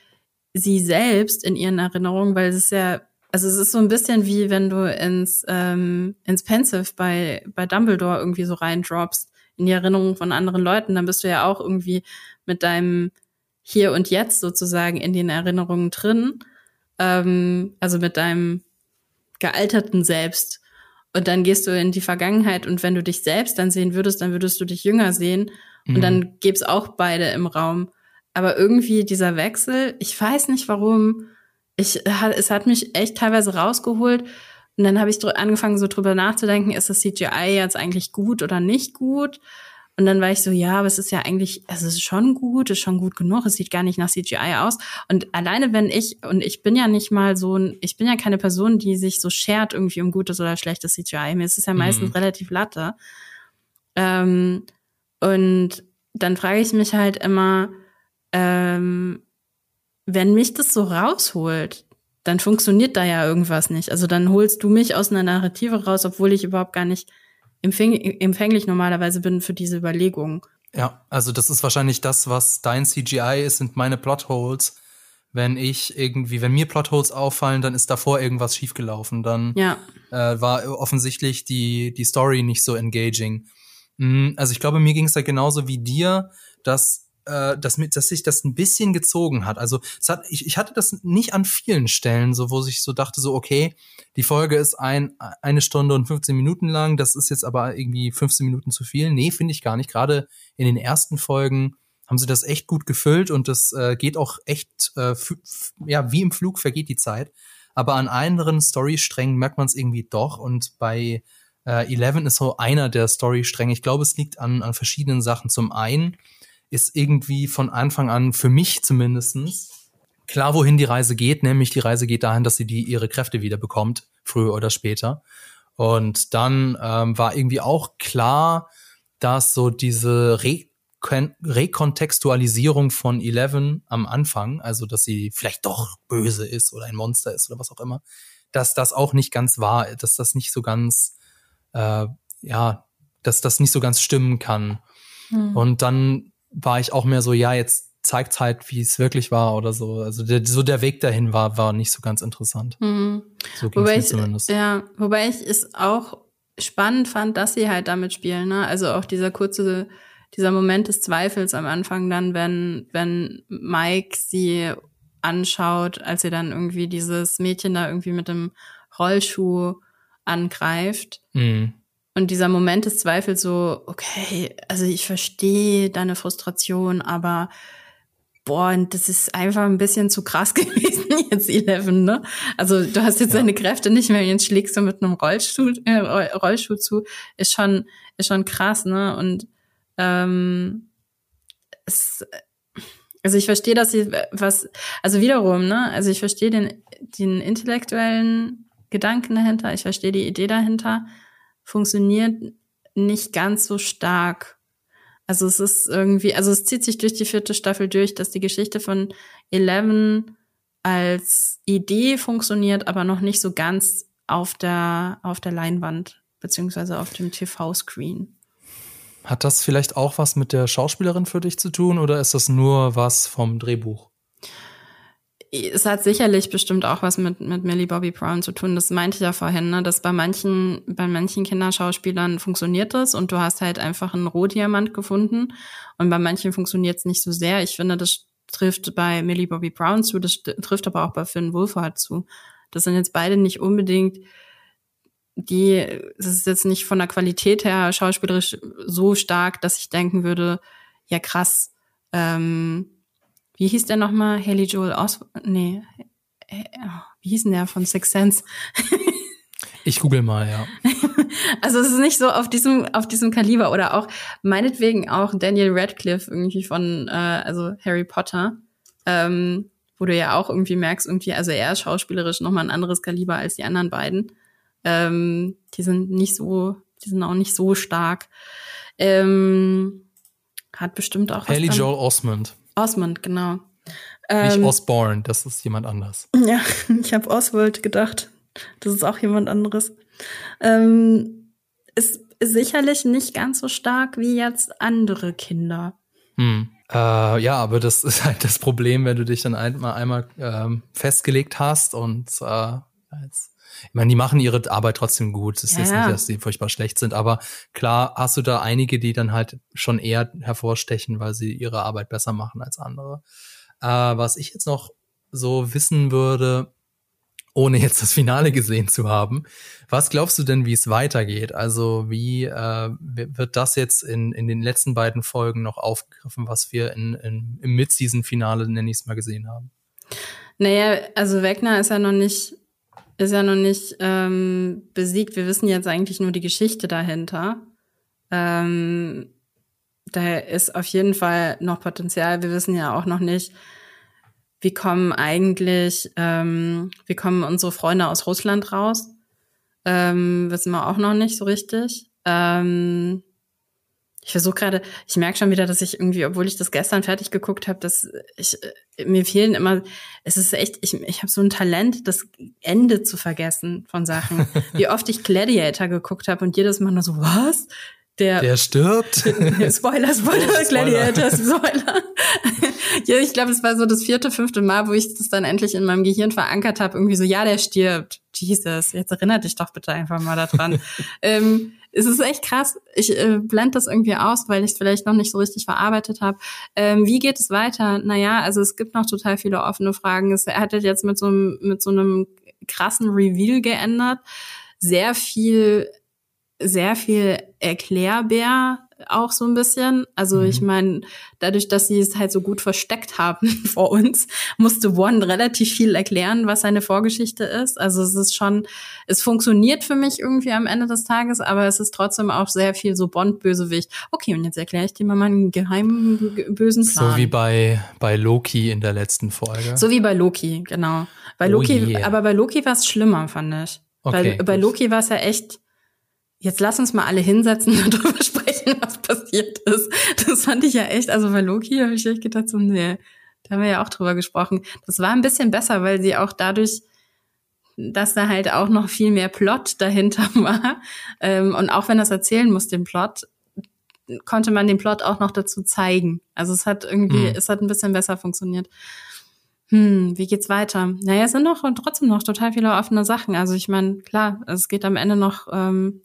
sie selbst in ihren Erinnerungen, weil es ist ja, also es ist so ein bisschen wie wenn du ins, ähm, ins Pensive bei, bei Dumbledore irgendwie so reindroppst in die Erinnerungen von anderen Leuten, dann bist du ja auch irgendwie mit deinem Hier und Jetzt sozusagen in den Erinnerungen drin, ähm, also mit deinem gealterten Selbst. Und dann gehst du in die Vergangenheit und wenn du dich selbst dann sehen würdest, dann würdest du dich jünger sehen. Und mhm. dann gäbe es auch beide im Raum. Aber irgendwie dieser Wechsel, ich weiß nicht warum, ich, es hat mich echt teilweise rausgeholt. Und dann habe ich angefangen, so drüber nachzudenken, ist das CGI jetzt eigentlich gut oder nicht gut? Und dann war ich so, ja, aber es ist ja eigentlich, es ist schon gut, es ist schon gut genug, es sieht gar nicht nach CGI aus. Und alleine wenn ich, und ich bin ja nicht mal so ein, ich bin ja keine Person, die sich so schert irgendwie um gutes oder schlechtes CGI. Mir ist es ja meistens mhm. relativ latte. Ähm, und dann frage ich mich halt immer, ähm, wenn mich das so rausholt, dann funktioniert da ja irgendwas nicht. Also dann holst du mich aus einer Narrative raus, obwohl ich überhaupt gar nicht empfänglich normalerweise bin für diese Überlegungen. Ja, also das ist wahrscheinlich das, was dein CGI ist, sind meine Plotholes. Wenn ich irgendwie, wenn mir Plotholes auffallen, dann ist davor irgendwas schiefgelaufen. Dann ja. äh, war offensichtlich die, die Story nicht so engaging. Mhm, also ich glaube, mir ging es da genauso wie dir, dass äh, dass, mit, dass sich das ein bisschen gezogen hat. Also es hat, ich, ich hatte das nicht an vielen Stellen, so wo ich so dachte, so okay, die Folge ist ein, eine Stunde und 15 Minuten lang, das ist jetzt aber irgendwie 15 Minuten zu viel. Nee, finde ich gar nicht. Gerade in den ersten Folgen haben sie das echt gut gefüllt und das äh, geht auch echt, äh, ja, wie im Flug vergeht die Zeit. aber an anderen Storysträngen merkt man es irgendwie doch. Und bei äh, Eleven ist so einer der Storystränge. Ich glaube, es liegt an, an verschiedenen Sachen. Zum einen ist irgendwie von Anfang an, für mich zumindestens klar, wohin die Reise geht, nämlich die Reise geht dahin, dass sie die ihre Kräfte wieder bekommt, früher oder später. Und dann ähm, war irgendwie auch klar, dass so diese Re Rekontextualisierung von Eleven am Anfang, also dass sie vielleicht doch böse ist oder ein Monster ist oder was auch immer, dass das auch nicht ganz wahr, dass das nicht so ganz, äh, ja, dass das nicht so ganz stimmen kann. Hm. Und dann war ich auch mehr so, ja, jetzt zeigt halt, wie es wirklich war oder so. Also der, so der Weg dahin war, war nicht so ganz interessant. Mhm. So wobei ich, zumindest. Ja, wobei ich es auch spannend fand, dass sie halt damit spielen. Ne? Also auch dieser kurze, dieser Moment des Zweifels am Anfang dann, wenn, wenn Mike sie anschaut, als sie dann irgendwie dieses Mädchen da irgendwie mit dem Rollschuh angreift. Mhm. Und dieser Moment des Zweifels so, okay, also ich verstehe deine Frustration, aber boah, und das ist einfach ein bisschen zu krass gewesen jetzt Eleven, ne? Also du hast jetzt ja. deine Kräfte nicht mehr, jetzt schlägst du mit einem Rollstuhl, äh, Rollstuhl zu, ist schon, ist schon krass, ne? Und ähm, es, also ich verstehe, dass sie was, also wiederum, ne? Also ich verstehe den, den intellektuellen Gedanken dahinter, ich verstehe die Idee dahinter, funktioniert nicht ganz so stark also es ist irgendwie, also es zieht sich durch die vierte Staffel durch, dass die Geschichte von Eleven als Idee funktioniert, aber noch nicht so ganz auf der, auf der Leinwand, beziehungsweise auf dem TV-Screen. Hat das vielleicht auch was mit der Schauspielerin für dich zu tun oder ist das nur was vom Drehbuch? Es hat sicherlich bestimmt auch was mit, mit Millie Bobby Brown zu tun. Das meinte ich ja vorhin, ne? dass bei manchen, bei manchen Kinderschauspielern funktioniert das und du hast halt einfach einen Rohdiamant gefunden und bei manchen funktioniert es nicht so sehr. Ich finde, das trifft bei Millie Bobby Brown zu, das trifft aber auch bei Finn Wolfhard zu. Das sind jetzt beide nicht unbedingt die, das ist jetzt nicht von der Qualität her schauspielerisch so stark, dass ich denken würde, ja krass, ähm, wie hieß der nochmal? Haley Joel Oswald? Nee. Äh, wie hieß denn der von Six Sense? ich google mal, ja. Also es ist nicht so auf diesem, auf diesem Kaliber oder auch meinetwegen auch Daniel Radcliffe irgendwie von, äh, also Harry Potter, ähm, wo du ja auch irgendwie merkst, irgendwie, also er ist schauspielerisch nochmal ein anderes Kaliber als die anderen beiden. Ähm, die sind nicht so, die sind auch nicht so stark. Ähm, hat bestimmt auch Haley Joel Osmond. Osmond, genau. Nicht ähm, Osborne, das ist jemand anders. Ja, ich habe Oswald gedacht. Das ist auch jemand anderes. Ähm, ist sicherlich nicht ganz so stark wie jetzt andere Kinder. Hm. Äh, ja, aber das ist halt das Problem, wenn du dich dann einmal, einmal ähm, festgelegt hast und äh, jetzt ich meine, die machen ihre Arbeit trotzdem gut. Es ja, ist nicht, dass die furchtbar schlecht sind, aber klar hast du da einige, die dann halt schon eher hervorstechen, weil sie ihre Arbeit besser machen als andere. Äh, was ich jetzt noch so wissen würde, ohne jetzt das Finale gesehen zu haben. Was glaubst du denn, wie es weitergeht? Also wie äh, wird das jetzt in, in den letzten beiden Folgen noch aufgegriffen, was wir in, in, im Mid-Season-Finale, nenne ich es mal, gesehen haben? Naja, also Wegner ist ja noch nicht ist ja noch nicht ähm, besiegt. Wir wissen jetzt eigentlich nur die Geschichte dahinter. Ähm, da ist auf jeden Fall noch Potenzial. Wir wissen ja auch noch nicht, wie kommen eigentlich, ähm, wie kommen unsere Freunde aus Russland raus? Ähm, wissen wir auch noch nicht so richtig. Ähm, ich versuche gerade, ich merke schon wieder, dass ich irgendwie, obwohl ich das gestern fertig geguckt habe, dass ich äh, mir fehlen immer, es ist echt, ich, ich habe so ein Talent, das Ende zu vergessen von Sachen. Wie oft ich Gladiator geguckt habe und jedes Mal nur so, was? Der, der stirbt. Spoiler, Spoiler, Spoiler, Gladiator, Spoiler. ja, ich glaube, es war so das vierte, fünfte Mal, wo ich das dann endlich in meinem Gehirn verankert habe. Irgendwie so, ja, der stirbt. Jesus, jetzt erinnert dich doch bitte einfach mal daran. ähm, es ist echt krass. Ich äh, blende das irgendwie aus, weil ich es vielleicht noch nicht so richtig verarbeitet habe. Ähm, wie geht es weiter? Naja, also es gibt noch total viele offene Fragen. Es hat jetzt mit so, einem, mit so einem krassen Reveal geändert. Sehr viel sehr viel erklärbär auch so ein bisschen. Also mhm. ich meine, dadurch, dass sie es halt so gut versteckt haben vor uns, musste One relativ viel erklären, was seine Vorgeschichte ist. Also es ist schon, es funktioniert für mich irgendwie am Ende des Tages, aber es ist trotzdem auch sehr viel so Bond-Bösewicht. Okay, und jetzt erkläre ich dir mal meinen geheimen bösen Plan. So wie bei, bei Loki in der letzten Folge. So wie bei Loki, genau. Bei oh Loki, yeah. aber bei Loki war es schlimmer, fand ich. Okay, bei, bei Loki war es ja echt, jetzt lass uns mal alle hinsetzen und darüber sprechen, was passiert ist. Das fand ich ja echt, also bei Loki habe ich echt gedacht, so, nee, da haben wir ja auch drüber gesprochen. Das war ein bisschen besser, weil sie auch dadurch, dass da halt auch noch viel mehr Plot dahinter war, ähm, und auch wenn das erzählen muss, den Plot, konnte man den Plot auch noch dazu zeigen. Also es hat irgendwie, mhm. es hat ein bisschen besser funktioniert. Hm, wie geht's weiter? Naja, es sind noch trotzdem noch total viele offene Sachen. Also ich meine, klar, es geht am Ende noch ähm,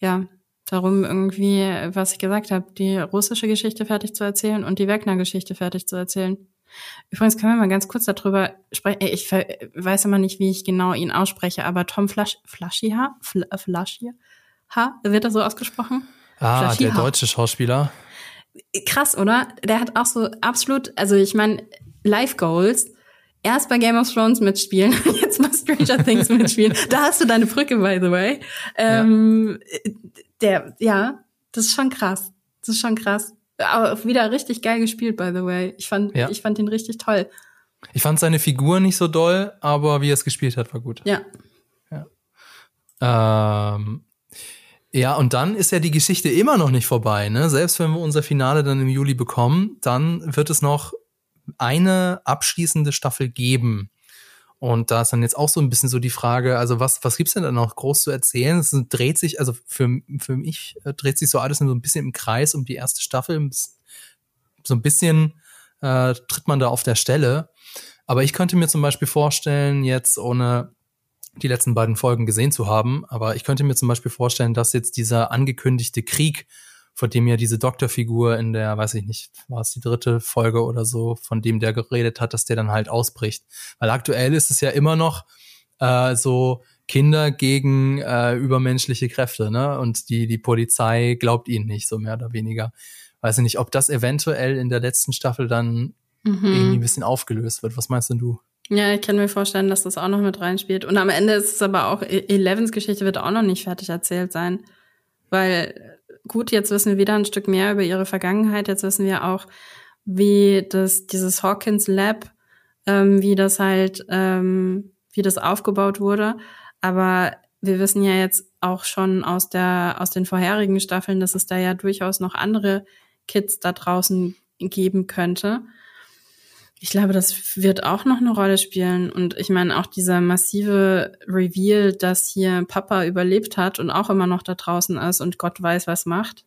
ja, darum irgendwie, was ich gesagt habe, die russische Geschichte fertig zu erzählen und die Wegner-Geschichte fertig zu erzählen. Übrigens können wir mal ganz kurz darüber sprechen. Ich weiß immer nicht, wie ich genau ihn ausspreche, aber Tom Flash, Flaschiha, Flaschiha, wird er so ausgesprochen? Ah, Flaschiha. der deutsche Schauspieler. Krass, oder? Der hat auch so absolut, also ich meine, Life Goals erst bei Game of Thrones mitspielen, jetzt bei Stranger Things mitspielen. Da hast du deine Brücke, by the way. Ähm, ja. Der, ja, das ist schon krass. Das ist schon krass. Aber wieder richtig geil gespielt, by the way. Ich fand, ja. ich fand ihn richtig toll. Ich fand seine Figur nicht so doll, aber wie er es gespielt hat, war gut. Ja. Ja. Ähm, ja, und dann ist ja die Geschichte immer noch nicht vorbei. Ne? Selbst wenn wir unser Finale dann im Juli bekommen, dann wird es noch eine abschließende Staffel geben. Und da ist dann jetzt auch so ein bisschen so die Frage, also was, was gibt's denn da noch groß zu erzählen? Es dreht sich, also für, für mich äh, dreht sich so alles so ein bisschen im Kreis um die erste Staffel. So ein bisschen äh, tritt man da auf der Stelle. Aber ich könnte mir zum Beispiel vorstellen, jetzt ohne die letzten beiden Folgen gesehen zu haben, aber ich könnte mir zum Beispiel vorstellen, dass jetzt dieser angekündigte Krieg von dem ja diese Doktorfigur in der, weiß ich nicht, war es die dritte Folge oder so, von dem der geredet hat, dass der dann halt ausbricht. Weil aktuell ist es ja immer noch äh, so Kinder gegen äh, übermenschliche Kräfte, ne? Und die, die Polizei glaubt ihnen nicht, so mehr oder weniger. Weiß ich nicht, ob das eventuell in der letzten Staffel dann mhm. irgendwie ein bisschen aufgelöst wird. Was meinst denn du? Ja, ich kann mir vorstellen, dass das auch noch mit reinspielt. Und am Ende ist es aber auch, e- Elevens Geschichte wird auch noch nicht fertig erzählt sein. Weil gut, jetzt wissen wir wieder ein Stück mehr über ihre Vergangenheit. Jetzt wissen wir auch, wie das, dieses Hawkins Lab, ähm, wie das halt, ähm, wie das aufgebaut wurde. Aber wir wissen ja jetzt auch schon aus der, aus den vorherigen Staffeln, dass es da ja durchaus noch andere Kids da draußen geben könnte. Ich glaube, das wird auch noch eine Rolle spielen. Und ich meine, auch dieser massive Reveal, dass hier Papa überlebt hat und auch immer noch da draußen ist und Gott weiß, was macht.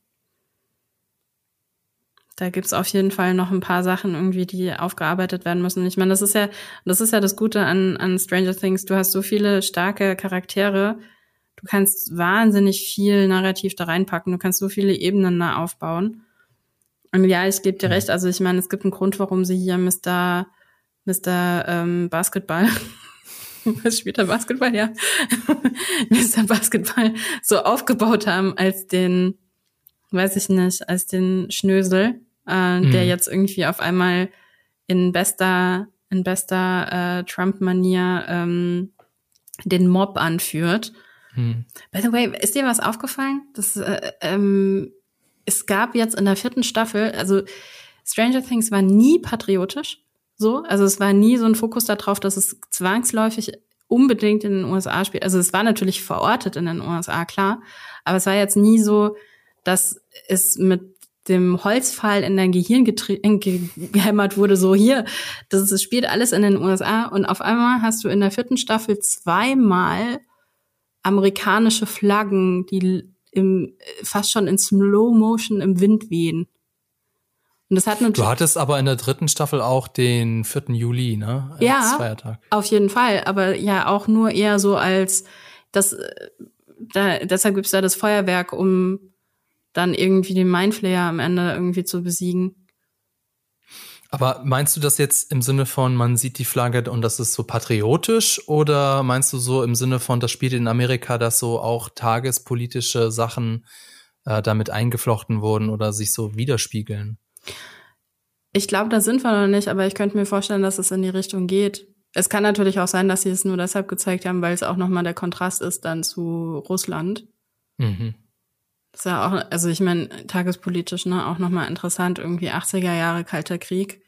Da gibt's auf jeden Fall noch ein paar Sachen irgendwie, die aufgearbeitet werden müssen. Ich meine, das ist ja, das ist ja das Gute an, an Stranger Things. Du hast so viele starke Charaktere. Du kannst wahnsinnig viel Narrativ da reinpacken. Du kannst so viele Ebenen da aufbauen. Und ja, ich gebe dir recht. Also ich meine, es gibt einen Grund, warum sie hier Mr. Mr. Ähm, Basketball was spielt er Basketball, ja, Mr. Basketball so aufgebaut haben als den, weiß ich nicht, als den Schnösel, äh, mhm. der jetzt irgendwie auf einmal in bester, in bester äh, Trump-Manier ähm, den Mob anführt. Mhm. By the way, ist dir was aufgefallen? Das, äh, ähm, es gab jetzt in der vierten Staffel, also Stranger Things war nie patriotisch, so, also es war nie so ein Fokus darauf, dass es zwangsläufig unbedingt in den USA spielt. Also es war natürlich verortet in den USA, klar, aber es war jetzt nie so, dass es mit dem Holzpfahl in dein Gehirn gehämmert wurde, so hier, das, das spielt alles in den USA und auf einmal hast du in der vierten Staffel zweimal amerikanische Flaggen, die im, fast schon in Slow Motion im Wind wehen. Und das hat natürlich du hattest aber in der dritten Staffel auch den 4. Juli, ne? Als ja, Feiertag. auf jeden Fall. Aber ja auch nur eher so als das, da, deshalb gibt's da das Feuerwerk, um dann irgendwie den Mindflayer am Ende irgendwie zu besiegen. Aber meinst du das jetzt im Sinne von, man sieht die Flagge und das ist so patriotisch? Oder meinst du so im Sinne von, das spielt in Amerika, dass so auch tagespolitische Sachen äh, damit eingeflochten wurden oder sich so widerspiegeln. Ich glaube, da sind wir noch nicht, aber ich könnte mir vorstellen, dass es in die Richtung geht. Es kann natürlich auch sein, dass sie es nur deshalb gezeigt haben, weil es auch nochmal der Kontrast ist dann zu Russland. Mhm. Das ist ja auch, also ich meine, tagespolitisch, ne, auch nochmal interessant, irgendwie 80er Jahre Kalter Krieg,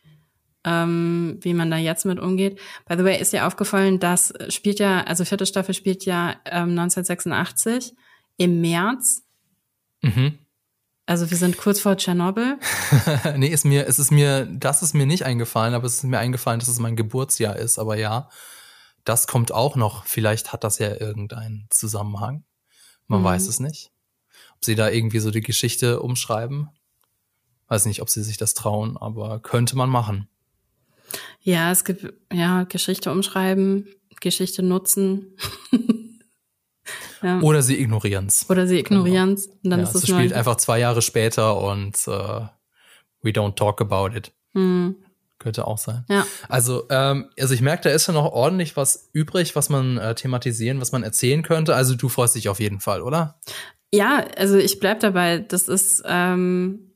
ähm, wie man da jetzt mit umgeht. By the way, ist dir aufgefallen, das spielt ja, also vierte Staffel spielt ja ähm, 1986 im März. Mhm. Also wir sind kurz vor Tschernobyl. nee, ist mir, es ist mir, das ist mir nicht eingefallen, aber es ist mir eingefallen, dass es mein Geburtsjahr ist. Aber ja, das kommt auch noch. Vielleicht hat das ja irgendeinen Zusammenhang. Man mhm. weiß es nicht. Ob sie da irgendwie so die Geschichte umschreiben. Weiß nicht, ob sie sich das trauen, aber könnte man machen. Ja, es gibt, ja, Geschichte umschreiben, Geschichte nutzen. Ja. Oder sie ignorieren es. Oder sie ignorieren es. Genau. ja, es spielt einfach zwei Jahre später und uh, we don't talk about it. Mhm. Könnte auch sein. Ja. Also, ähm, also ich merke, da ist ja noch ordentlich was übrig, was man äh, thematisieren, was man erzählen könnte. Also du freust dich auf jeden Fall, oder? Ja, also ich bleib dabei. Das ist ähm,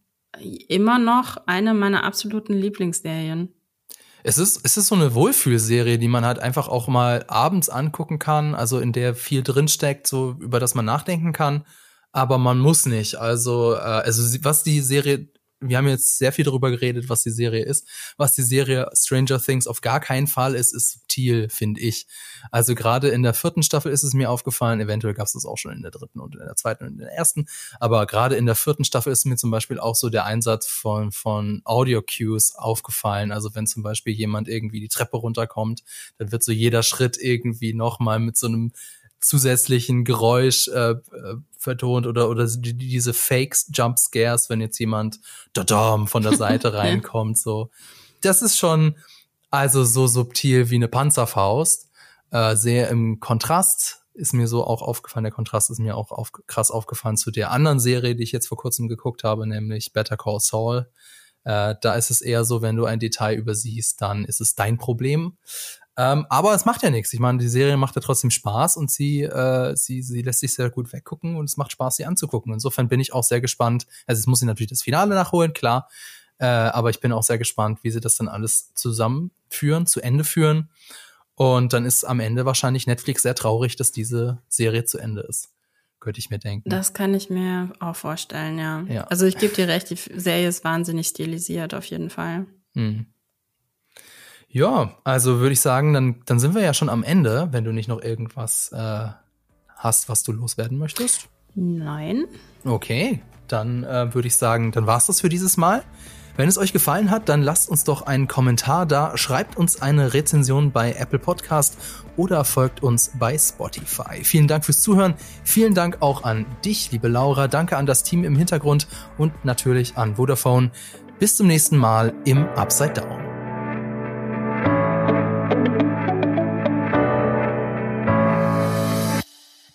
immer noch eine meiner absoluten Lieblingsserien es ist, es ist so eine Wohlfühlserie, die man halt einfach auch mal abends angucken kann, also in der viel drinsteckt, so über das man nachdenken kann. Aber man muss nicht. Also, äh, also was die Serie wir haben jetzt sehr viel darüber geredet, was die Serie ist. Was die Serie Stranger Things auf gar keinen Fall ist, ist subtil, finde ich. Also gerade in der vierten Staffel ist es mir aufgefallen, eventuell gab es das auch schon in der dritten und in der zweiten und in der ersten, aber gerade in der vierten Staffel ist mir zum Beispiel auch so der Einsatz von, von Audio-Cues aufgefallen. Also wenn zum Beispiel jemand irgendwie die Treppe runterkommt, dann wird so jeder Schritt irgendwie nochmal mit so einem zusätzlichen Geräusch äh, äh, vertont oder oder die, diese Fakes Jump Scares, wenn jetzt jemand dadam von der Seite reinkommt, so. Das ist schon also so subtil wie eine Panzerfaust, äh, sehr im Kontrast ist mir so auch aufgefallen. Der Kontrast ist mir auch auf, krass aufgefallen zu der anderen Serie, die ich jetzt vor kurzem geguckt habe, nämlich Better Call Saul. Äh, da ist es eher so, wenn du ein Detail übersiehst, dann ist es dein Problem. Ähm, aber es macht ja nichts. Ich meine, die Serie macht ja trotzdem Spaß und sie, äh, sie, sie lässt sich sehr gut weggucken und es macht Spaß, sie anzugucken. Insofern bin ich auch sehr gespannt. Also es muss sie natürlich das Finale nachholen, klar. Äh, aber ich bin auch sehr gespannt, wie sie das dann alles zusammenführen, zu Ende führen. Und dann ist am Ende wahrscheinlich Netflix sehr traurig, dass diese Serie zu Ende ist. Könnte ich mir denken. Das kann ich mir auch vorstellen, ja. ja. Also ich gebe dir recht, die Serie ist wahnsinnig stilisiert, auf jeden Fall. Mhm. Ja, also würde ich sagen, dann, dann sind wir ja schon am Ende, wenn du nicht noch irgendwas äh, hast, was du loswerden möchtest. Nein. Okay, dann äh, würde ich sagen, dann war's das für dieses Mal. Wenn es euch gefallen hat, dann lasst uns doch einen Kommentar da, schreibt uns eine Rezension bei Apple Podcast oder folgt uns bei Spotify. Vielen Dank fürs Zuhören. Vielen Dank auch an dich, liebe Laura. Danke an das Team im Hintergrund und natürlich an Vodafone. Bis zum nächsten Mal im Upside Down.